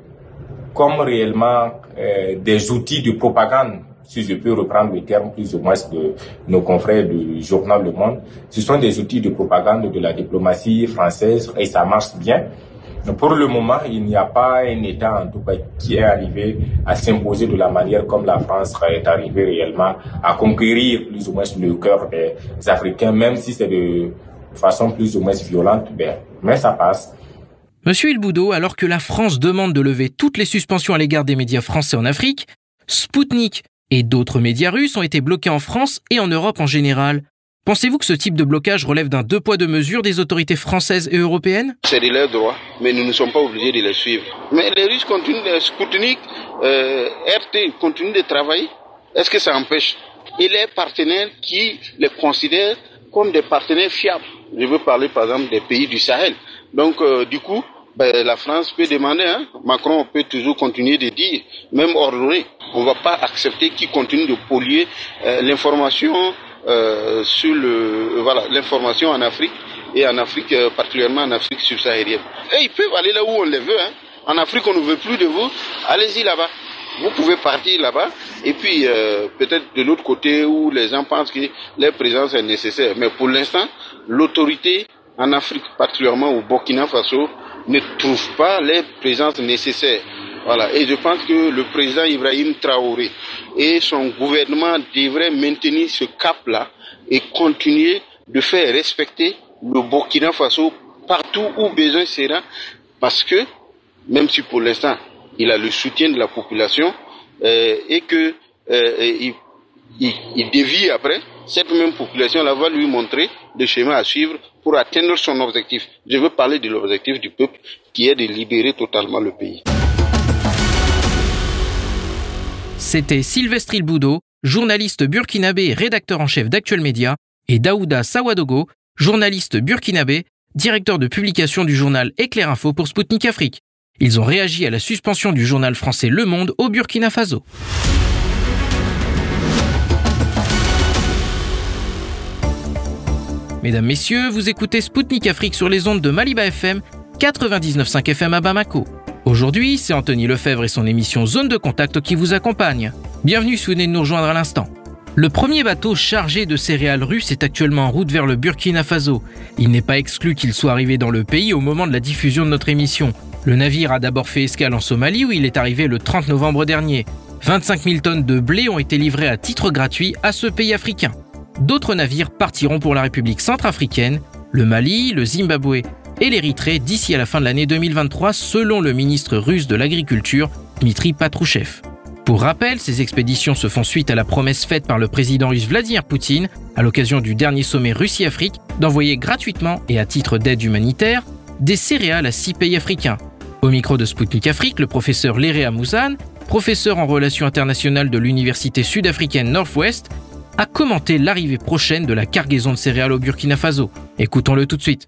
comme réellement euh, des outils de propagande si je peux reprendre le terme plus ou moins de nos confrères du journal Le Monde, ce sont des outils de propagande de la diplomatie française et ça marche bien. Pour le moment, il n'y a pas un État, en tout cas, qui est arrivé à s'imposer de la manière comme la France est arrivée réellement à conquérir plus ou moins le cœur des Africains, même si c'est de façon plus ou moins violente, ben, mais ça passe. Monsieur Ilboudo, alors que la France demande de lever toutes les suspensions à l'égard des médias français en Afrique, Spoutnik et d'autres médias russes ont été bloqués en France et en Europe en général. Pensez-vous que ce type de blocage relève d'un deux poids deux mesures des autorités françaises et européennes? C'est de leur droit, mais nous ne sommes pas obligés de les suivre. Mais les Russes continuent, de Sputnik, euh, RT continuent de travailler. Est-ce que ça empêche? Et les partenaires qui les considèrent comme des partenaires fiables. Je veux parler par exemple des pays du Sahel. Donc euh, du coup, ben, la France peut demander, hein, Macron peut toujours continuer de dire, même ordonner. On ne va pas accepter qu'il continue de polluer euh, l'information euh, sur le voilà l'information en Afrique et en Afrique particulièrement en Afrique subsaharienne. Et ils peuvent aller là où on les veut. Hein. En Afrique, on ne veut plus de vous. Allez-y là-bas. Vous pouvez partir là-bas et puis peut-être de l'autre côté où les gens pensent que leur présence est nécessaire. Mais pour l'instant, l'autorité en Afrique, particulièrement au Burkina Faso, ne trouve pas les présences nécessaires. Voilà. Et je pense que le président Ibrahim Traoré et son gouvernement devraient maintenir ce cap-là et continuer de faire respecter le Burkina Faso partout où besoin sera, parce que, même si pour l'instant, il a le soutien de la population euh, et que euh, il, il, dévie après, cette même population-là va lui montrer le chemin à suivre pour atteindre son objectif. Je veux parler de l'objectif du peuple qui est de libérer totalement le pays. C'était Sylvestre Ilboudo, journaliste burkinabé et rédacteur en chef d'Actuel Média, et Daouda Sawadogo, journaliste burkinabé, directeur de publication du journal Éclair Info pour Spoutnik Afrique. Ils ont réagi à la suspension du journal français Le Monde au Burkina Faso. Mesdames, Messieurs, vous écoutez Spoutnik Afrique sur les ondes de Maliba FM, 99.5 FM à Bamako. Aujourd'hui, c'est Anthony Lefebvre et son émission Zone de Contact qui vous accompagnent. Bienvenue si vous venez de nous rejoindre à l'instant. Le premier bateau chargé de céréales russes est actuellement en route vers le Burkina Faso. Il n'est pas exclu qu'il soit arrivé dans le pays au moment de la diffusion de notre émission. Le navire a d'abord fait escale en Somalie où il est arrivé le 30 novembre dernier. 25 000 tonnes de blé ont été livrées à titre gratuit à ce pays africain. D'autres navires partiront pour la République centrafricaine, le Mali, le Zimbabwe et l'Érythrée d'ici à la fin de l'année 2023 selon le ministre russe de l'Agriculture, Dmitri Patrouchev. Pour rappel, ces expéditions se font suite à la promesse faite par le président russe Vladimir Poutine, à l'occasion du dernier sommet Russie-Afrique, d'envoyer gratuitement et à titre d'aide humanitaire des céréales à six pays africains. Au micro de Sputnik Afrique, le professeur Léréa Mouzane, professeur en relations internationales de l'université sud-africaine Northwest, a commenté l'arrivée prochaine de la cargaison de céréales au Burkina Faso. Écoutons-le tout de suite.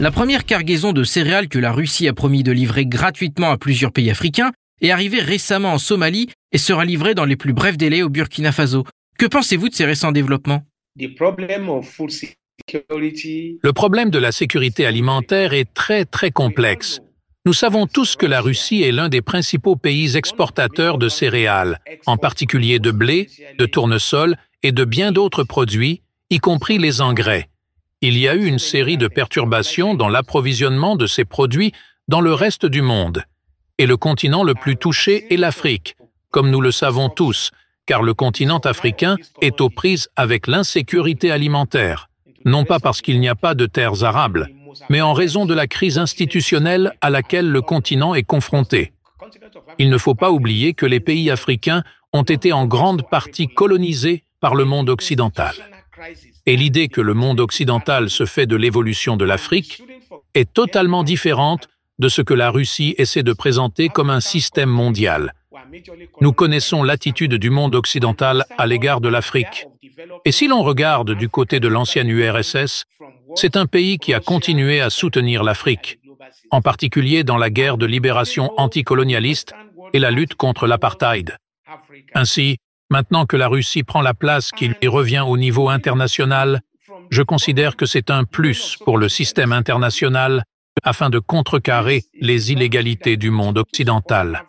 La première cargaison de céréales que la Russie a promis de livrer gratuitement à plusieurs pays africains est arrivée récemment en Somalie et sera livrée dans les plus brefs délais au Burkina Faso. Que pensez-vous de ces récents développements? Le problème de la sécurité alimentaire est très très complexe. Nous savons tous que la Russie est l'un des principaux pays exportateurs de céréales, en particulier de blé, de tournesol et de bien d'autres produits, y compris les engrais. Il y a eu une série de perturbations dans l'approvisionnement de ces produits dans le reste du monde. Et le continent le plus touché est l'Afrique, comme nous le savons tous, car le continent africain est aux prises avec l'insécurité alimentaire, non pas parce qu'il n'y a pas de terres arables, mais en raison de la crise institutionnelle à laquelle le continent est confronté. Il ne faut pas oublier que les pays africains ont été en grande partie colonisés par le monde occidental. Et l'idée que le monde occidental se fait de l'évolution de l'Afrique est totalement différente de ce que la Russie essaie de présenter comme un système mondial. Nous connaissons l'attitude du monde occidental à l'égard de l'Afrique. Et si l'on regarde du côté de l'ancienne URSS, c'est un pays qui a continué à soutenir l'Afrique, en particulier dans la guerre de libération anticolonialiste et la lutte contre l'apartheid. Ainsi, maintenant que la Russie prend la place qui lui revient au niveau international, je considère que c'est un plus pour le système international afin de contrecarrer les illégalités du monde occidental.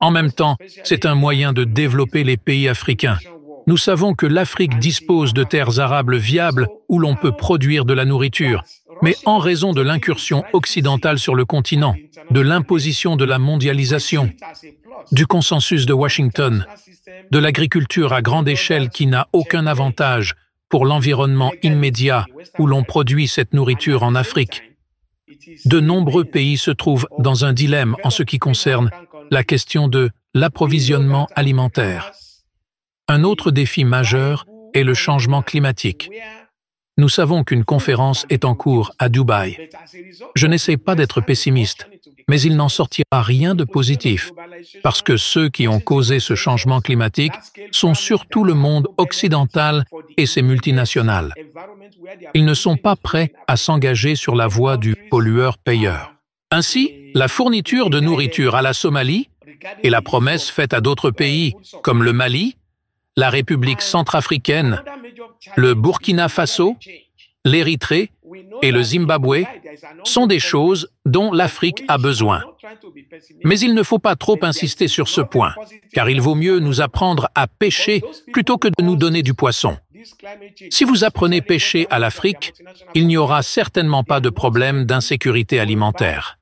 En même temps, c'est un moyen de développer les pays africains. Nous savons que l'Afrique dispose de terres arables viables où l'on peut produire de la nourriture, mais en raison de l'incursion occidentale sur le continent, de l'imposition de la mondialisation, du consensus de Washington, de l'agriculture à grande échelle qui n'a aucun avantage pour l'environnement immédiat où l'on produit cette nourriture en Afrique, de nombreux pays se trouvent dans un dilemme en ce qui concerne la question de l'approvisionnement alimentaire. Un autre défi majeur est le changement climatique. Nous savons qu'une conférence est en cours à Dubaï. Je n'essaie pas d'être pessimiste, mais il n'en sortira rien de positif, parce que ceux qui ont causé ce changement climatique sont surtout le monde occidental et ses multinationales. Ils ne sont pas prêts à s'engager sur la voie du pollueur-payeur. Ainsi, la fourniture de nourriture à la Somalie et la promesse faite à d'autres pays comme le Mali, la République centrafricaine, le Burkina Faso, l'Érythrée et le Zimbabwe sont des choses dont l'Afrique a besoin. Mais il ne faut pas trop insister sur ce point, car il vaut mieux nous apprendre à pêcher plutôt que de nous donner du poisson. Si vous apprenez pêcher à l'Afrique, il n'y aura certainement pas de problème d'insécurité alimentaire.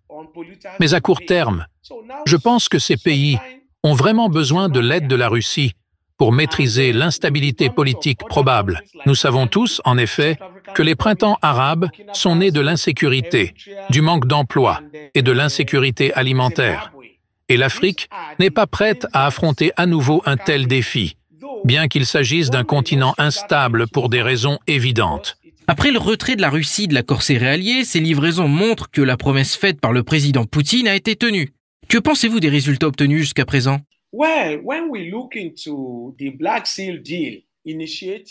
Mais à court terme, je pense que ces pays ont vraiment besoin de l'aide de la Russie pour maîtriser l'instabilité politique probable. Nous savons tous, en effet, que les printemps arabes sont nés de l'insécurité, du manque d'emploi et de l'insécurité alimentaire. Et l'Afrique n'est pas prête à affronter à nouveau un tel défi, bien qu'il s'agisse d'un continent instable pour des raisons évidentes. Après le retrait de la Russie de l'accord céréalier, ces livraisons montrent que la promesse faite par le président Poutine a été tenue. Que pensez-vous des résultats obtenus jusqu'à présent?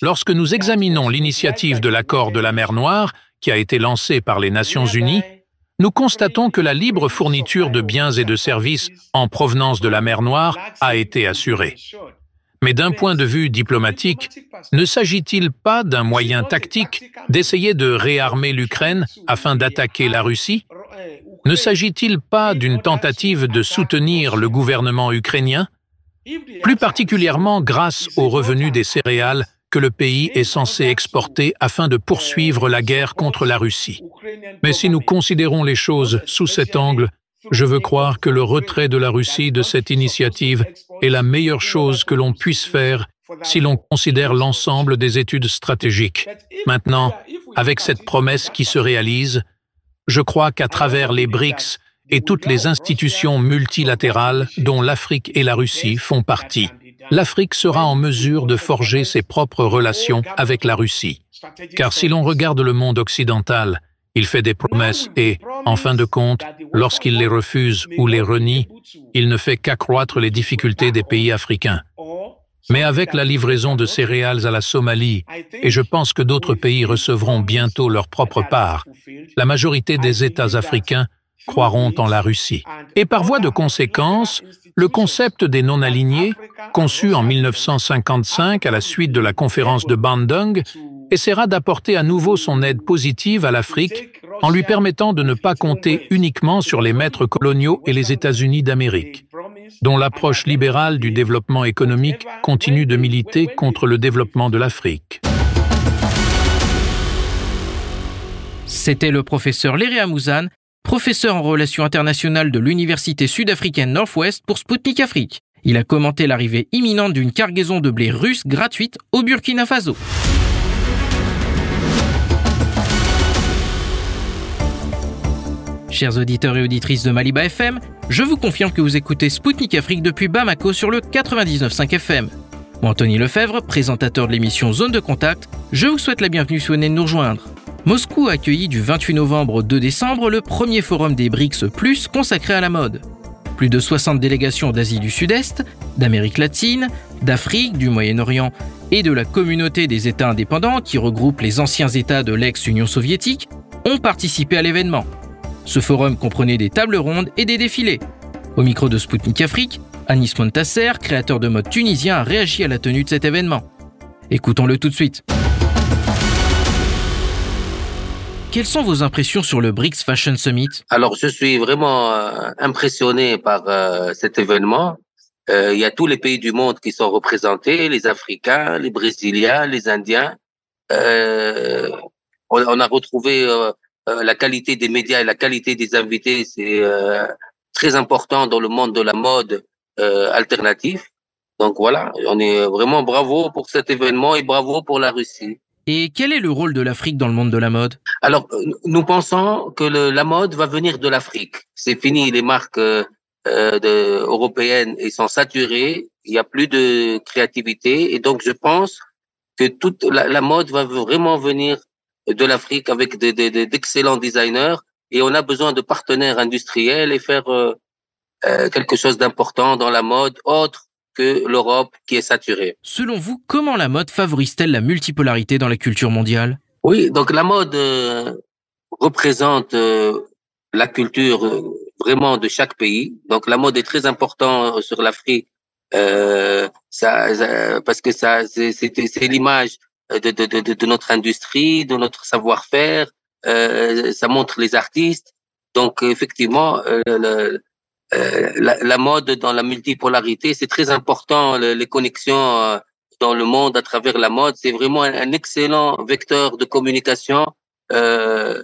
Lorsque nous examinons l'initiative de l'accord de la mer Noire, qui a été lancée par les Nations Unies, nous constatons que la libre fourniture de biens et de services en provenance de la mer Noire a été assurée. Mais d'un point de vue diplomatique, ne s'agit-il pas d'un moyen tactique d'essayer de réarmer l'Ukraine afin d'attaquer la Russie? Ne s'agit-il pas d'une tentative de soutenir le gouvernement ukrainien plus particulièrement grâce aux revenus des céréales que le pays est censé exporter afin de poursuivre la guerre contre la Russie? Mais si nous considérons les choses sous cet angle, je veux croire que le retrait de la Russie de cette initiative est la meilleure chose que l'on puisse faire si l'on considère l'ensemble des études stratégiques. Maintenant, avec cette promesse qui se réalise, je crois qu'à travers les BRICS et toutes les institutions multilatérales dont l'Afrique et la Russie font partie, l'Afrique sera en mesure de forger ses propres relations avec la Russie. Car si l'on regarde le monde occidental, il fait des promesses et, en fin de compte, lorsqu'il les refuse ou les renie, il ne fait qu'accroître les difficultés des pays africains. Mais avec la livraison de céréales à la Somalie, et je pense que d'autres pays recevront bientôt leur propre part, la majorité des États africains croiront en la Russie. Et par voie de conséquence, le concept des non-alignés, conçu en 1955 à la suite de la conférence de Bandung, essaiera d'apporter à nouveau son aide positive à l'Afrique en lui permettant de ne pas compter uniquement sur les maîtres coloniaux et les États-Unis d'Amérique, dont l'approche libérale du développement économique continue de militer contre le développement de l'Afrique. C'était le professeur Léry Amouzan, professeur en relations internationales de l'Université sud-africaine Northwest pour Sputnik Afrique. Il a commenté l'arrivée imminente d'une cargaison de blé russe gratuite au Burkina Faso. Chers auditeurs et auditrices de Maliba FM, je vous confirme que vous écoutez Spoutnik Afrique depuis Bamako sur le 99.5 FM. Moi, Anthony Lefebvre, présentateur de l'émission Zone de Contact, je vous souhaite la bienvenue si vous venez nous rejoindre. Moscou a accueilli du 28 novembre au 2 décembre le premier forum des BRICS Plus consacré à la mode. Plus de 60 délégations d'Asie du Sud-Est, d'Amérique latine, d'Afrique, du Moyen-Orient et de la communauté des États indépendants qui regroupe les anciens États de l'ex-Union soviétique ont participé à l'événement. Ce forum comprenait des tables rondes et des défilés. Au micro de Sputnik Afrique, Anis Montasser, créateur de mode tunisien, a réagi à la tenue de cet événement. Écoutons-le tout de suite. Quelles sont vos impressions sur le BRICS Fashion Summit? Alors, je suis vraiment euh, impressionné par euh, cet événement. Euh, il y a tous les pays du monde qui sont représentés, les Africains, les Brésiliens, les Indiens. On, a retrouvé euh, euh, la qualité des médias et la qualité des invités, c'est euh, très important dans le monde de la mode alternatif. Donc voilà, on est vraiment bravo pour cet événement et bravo pour la Russie. Et quel est le rôle de l'Afrique dans le monde de la mode? Alors, nous pensons que le, la mode va venir de l'Afrique. C'est fini, les marques euh, de, européennes ils sont saturées, il n'y a plus de créativité, et donc je pense que toute la, la mode va vraiment venir de l'Afrique avec d'excellents de, de, designers, et on a besoin de partenaires industriels et faire euh, euh, quelque chose d'important dans la mode autre que l'Europe qui est saturée. Selon vous, comment la mode favorise-t-elle la multipolarité dans la culture mondiale? Oui, donc la mode euh, représente euh, la culture euh, vraiment de chaque pays. Donc la mode est très importante sur l'Afrique euh, ça, ça, parce que ça c'est l'image de, de, de, de, notre industrie, de notre savoir-faire. Euh, ça montre les artistes. Donc effectivement, euh, le, euh, la, la, mode dans la multipolarité, c'est très important, le, les connexions euh, dans le monde à travers la mode, c'est vraiment un, un, excellent vecteur de communication euh,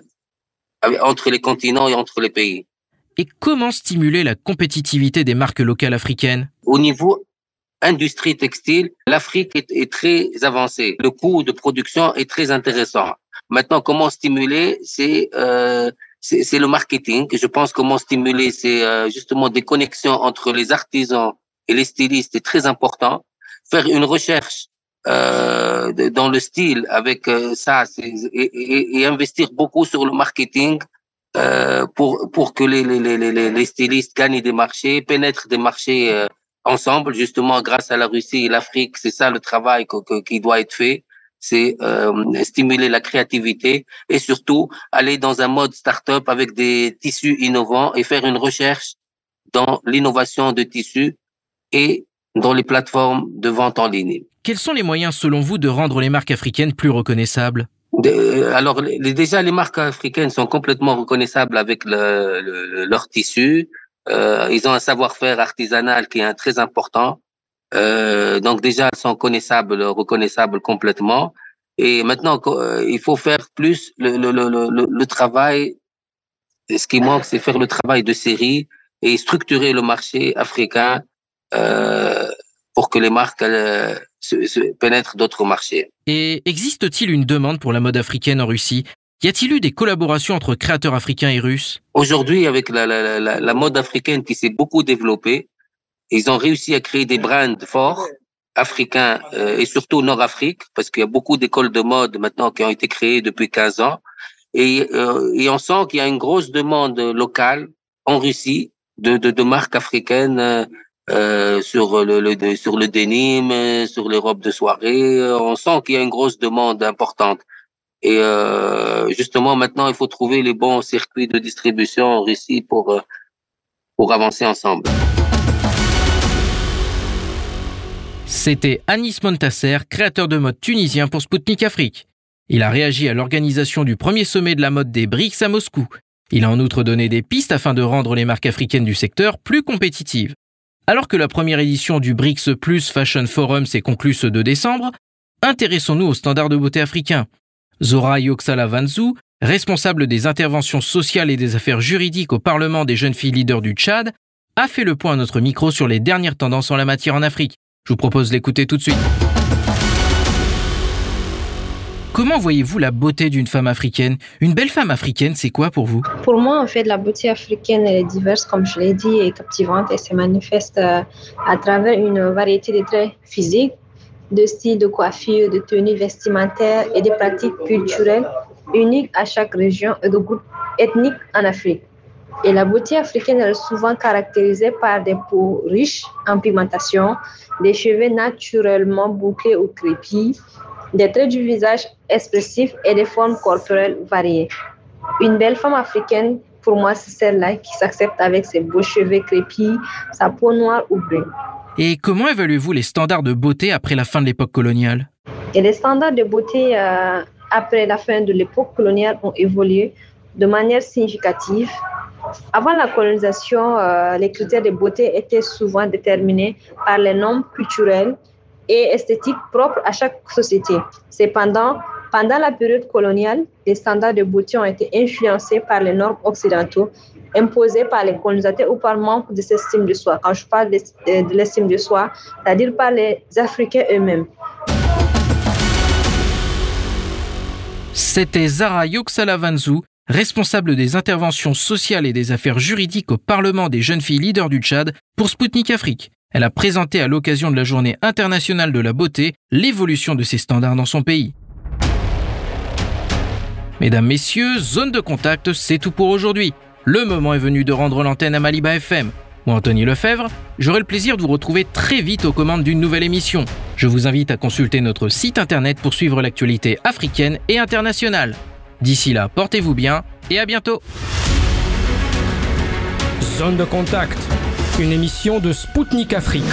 entre les continents et entre les pays. Et comment stimuler la compétitivité des marques locales africaines? Au niveau industrie textile, l'Afrique est, est, très avancée. Le coût de production est très intéressant. Maintenant, comment stimuler C'est euh, c'est le marketing. Je pense comment stimuler, c'est euh, justement des connexions entre les artisans et les stylistes est très important. Faire une recherche euh, dans le style avec euh, ça et, et, et, investir beaucoup sur le marketing euh, pour pour que les, les, les, les, stylistes gagnent des marchés, pénètrent des marchés euh, ensemble, justement grâce à la Russie et l'Afrique. C'est ça le travail que, que, qui doit être fait c'est euh, stimuler la créativité et surtout aller dans un mode start-up avec des tissus innovants et faire une recherche dans l'innovation de tissus et dans les plateformes de vente en ligne. Quels sont les moyens, selon vous, de rendre les marques africaines plus reconnaissables? De, Alors, les, déjà, les marques africaines sont complètement reconnaissables avec le, le, leur tissu. Euh, ils ont un savoir-faire artisanal qui est très important. Euh, donc déjà, elles sont connaissables, reconnaissables complètement. Et maintenant, euh, il faut faire plus le, le, le, le travail. Ce qui manque, c'est faire le travail de série et structurer le marché africain euh, pour que les marques euh, se, se pénètrent d'autres marchés. Et existe-t-il une demande pour la mode africaine en Russie? Y a-t-il eu des collaborations entre créateurs africains et russes? Aujourd'hui, avec la, la, la, la, mode africaine qui s'est beaucoup développée, ils ont réussi à créer des brands forts africains euh, et surtout Nord-Afrique, parce qu'il y a beaucoup d'écoles de mode maintenant qui ont été créées depuis 15 ans. Et, euh, et on sent qu'il y a une grosse demande locale en Russie de, de, de marques africaines euh, sur le, le, sur le denim, sur les robes de soirée. On sent qu'il y a une grosse demande importante. Et euh, justement, maintenant, il faut trouver les bons circuits de distribution en Russie pour, euh, pour avancer ensemble. C'était Anis Montasser, créateur de mode tunisien pour Sputnik Afrique. Il a réagi à l'organisation du premier sommet de la mode des BRICS à Moscou. Il a en outre donné des pistes afin de rendre les marques africaines du secteur plus compétitives. Alors que la première édition du BRICS Plus Fashion Forum s'est conclue ce 2 décembre, intéressons-nous aux standards de beauté africains. Zora Yoksala Vanzou, responsable des interventions sociales et des affaires juridiques au Parlement des jeunes filles leaders du Tchad, a fait le point à notre micro sur les dernières tendances en la matière en Afrique. Je vous propose d'écouter tout de suite. Comment voyez-vous la beauté d'une femme africaine? Une belle femme africaine, c'est quoi pour vous? Pour moi, en fait, la beauté africaine est diverse, comme je l'ai dit, et captivante et se manifeste euh, à travers une variété de traits physiques, de styles de coiffure, de tenues vestimentaires et de pratiques culturelles uniques à chaque région et de groupe ethnique en Afrique. Et la beauté africaine est souvent caractérisée par des peaux riches en pigmentation, des cheveux naturellement bouclés ou crépus, des traits du visage expressifs et des formes corporelles variées. Une belle femme africaine, pour moi, c'est celle-là qui s'accepte avec ses beaux cheveux crépus, sa peau noire ou brune. Et comment évaluez-vous les standards de beauté après la fin de l'époque coloniale? Les standards de beauté euh, après la fin de l'époque coloniale ont évolué de manière significative Avant la colonisation, euh, les critères de beauté étaient souvent déterminés par les normes culturelles et esthétiques propres à chaque société. Cependant, pendant la période coloniale, les standards de beauté ont été influencés par les normes occidentaux imposées par les colonisateurs ou par manque de cette estime de soi. Quand je parle de l'estime de soi, c'est-à-dire par les Africains eux-mêmes. C'était Zara Yoksalavanzou, responsable des interventions sociales et des affaires juridiques au Parlement des jeunes filles leaders du Tchad pour Spoutnik Afrique. Elle a présenté à l'occasion de la journée internationale de la beauté l'évolution de ces standards dans son pays. Mesdames, Messieurs, zone de contact, c'est tout pour aujourd'hui. Le moment est venu de rendre l'antenne à Maliba FM. Moi, Anthony Lefebvre, j'aurai le plaisir de vous retrouver très vite aux commandes d'une nouvelle émission. Je vous invite à consulter notre site internet pour suivre l'actualité africaine et internationale. D'ici là, portez-vous bien et à bientôt. Zone de contact, une émission de Spoutnik Afrique.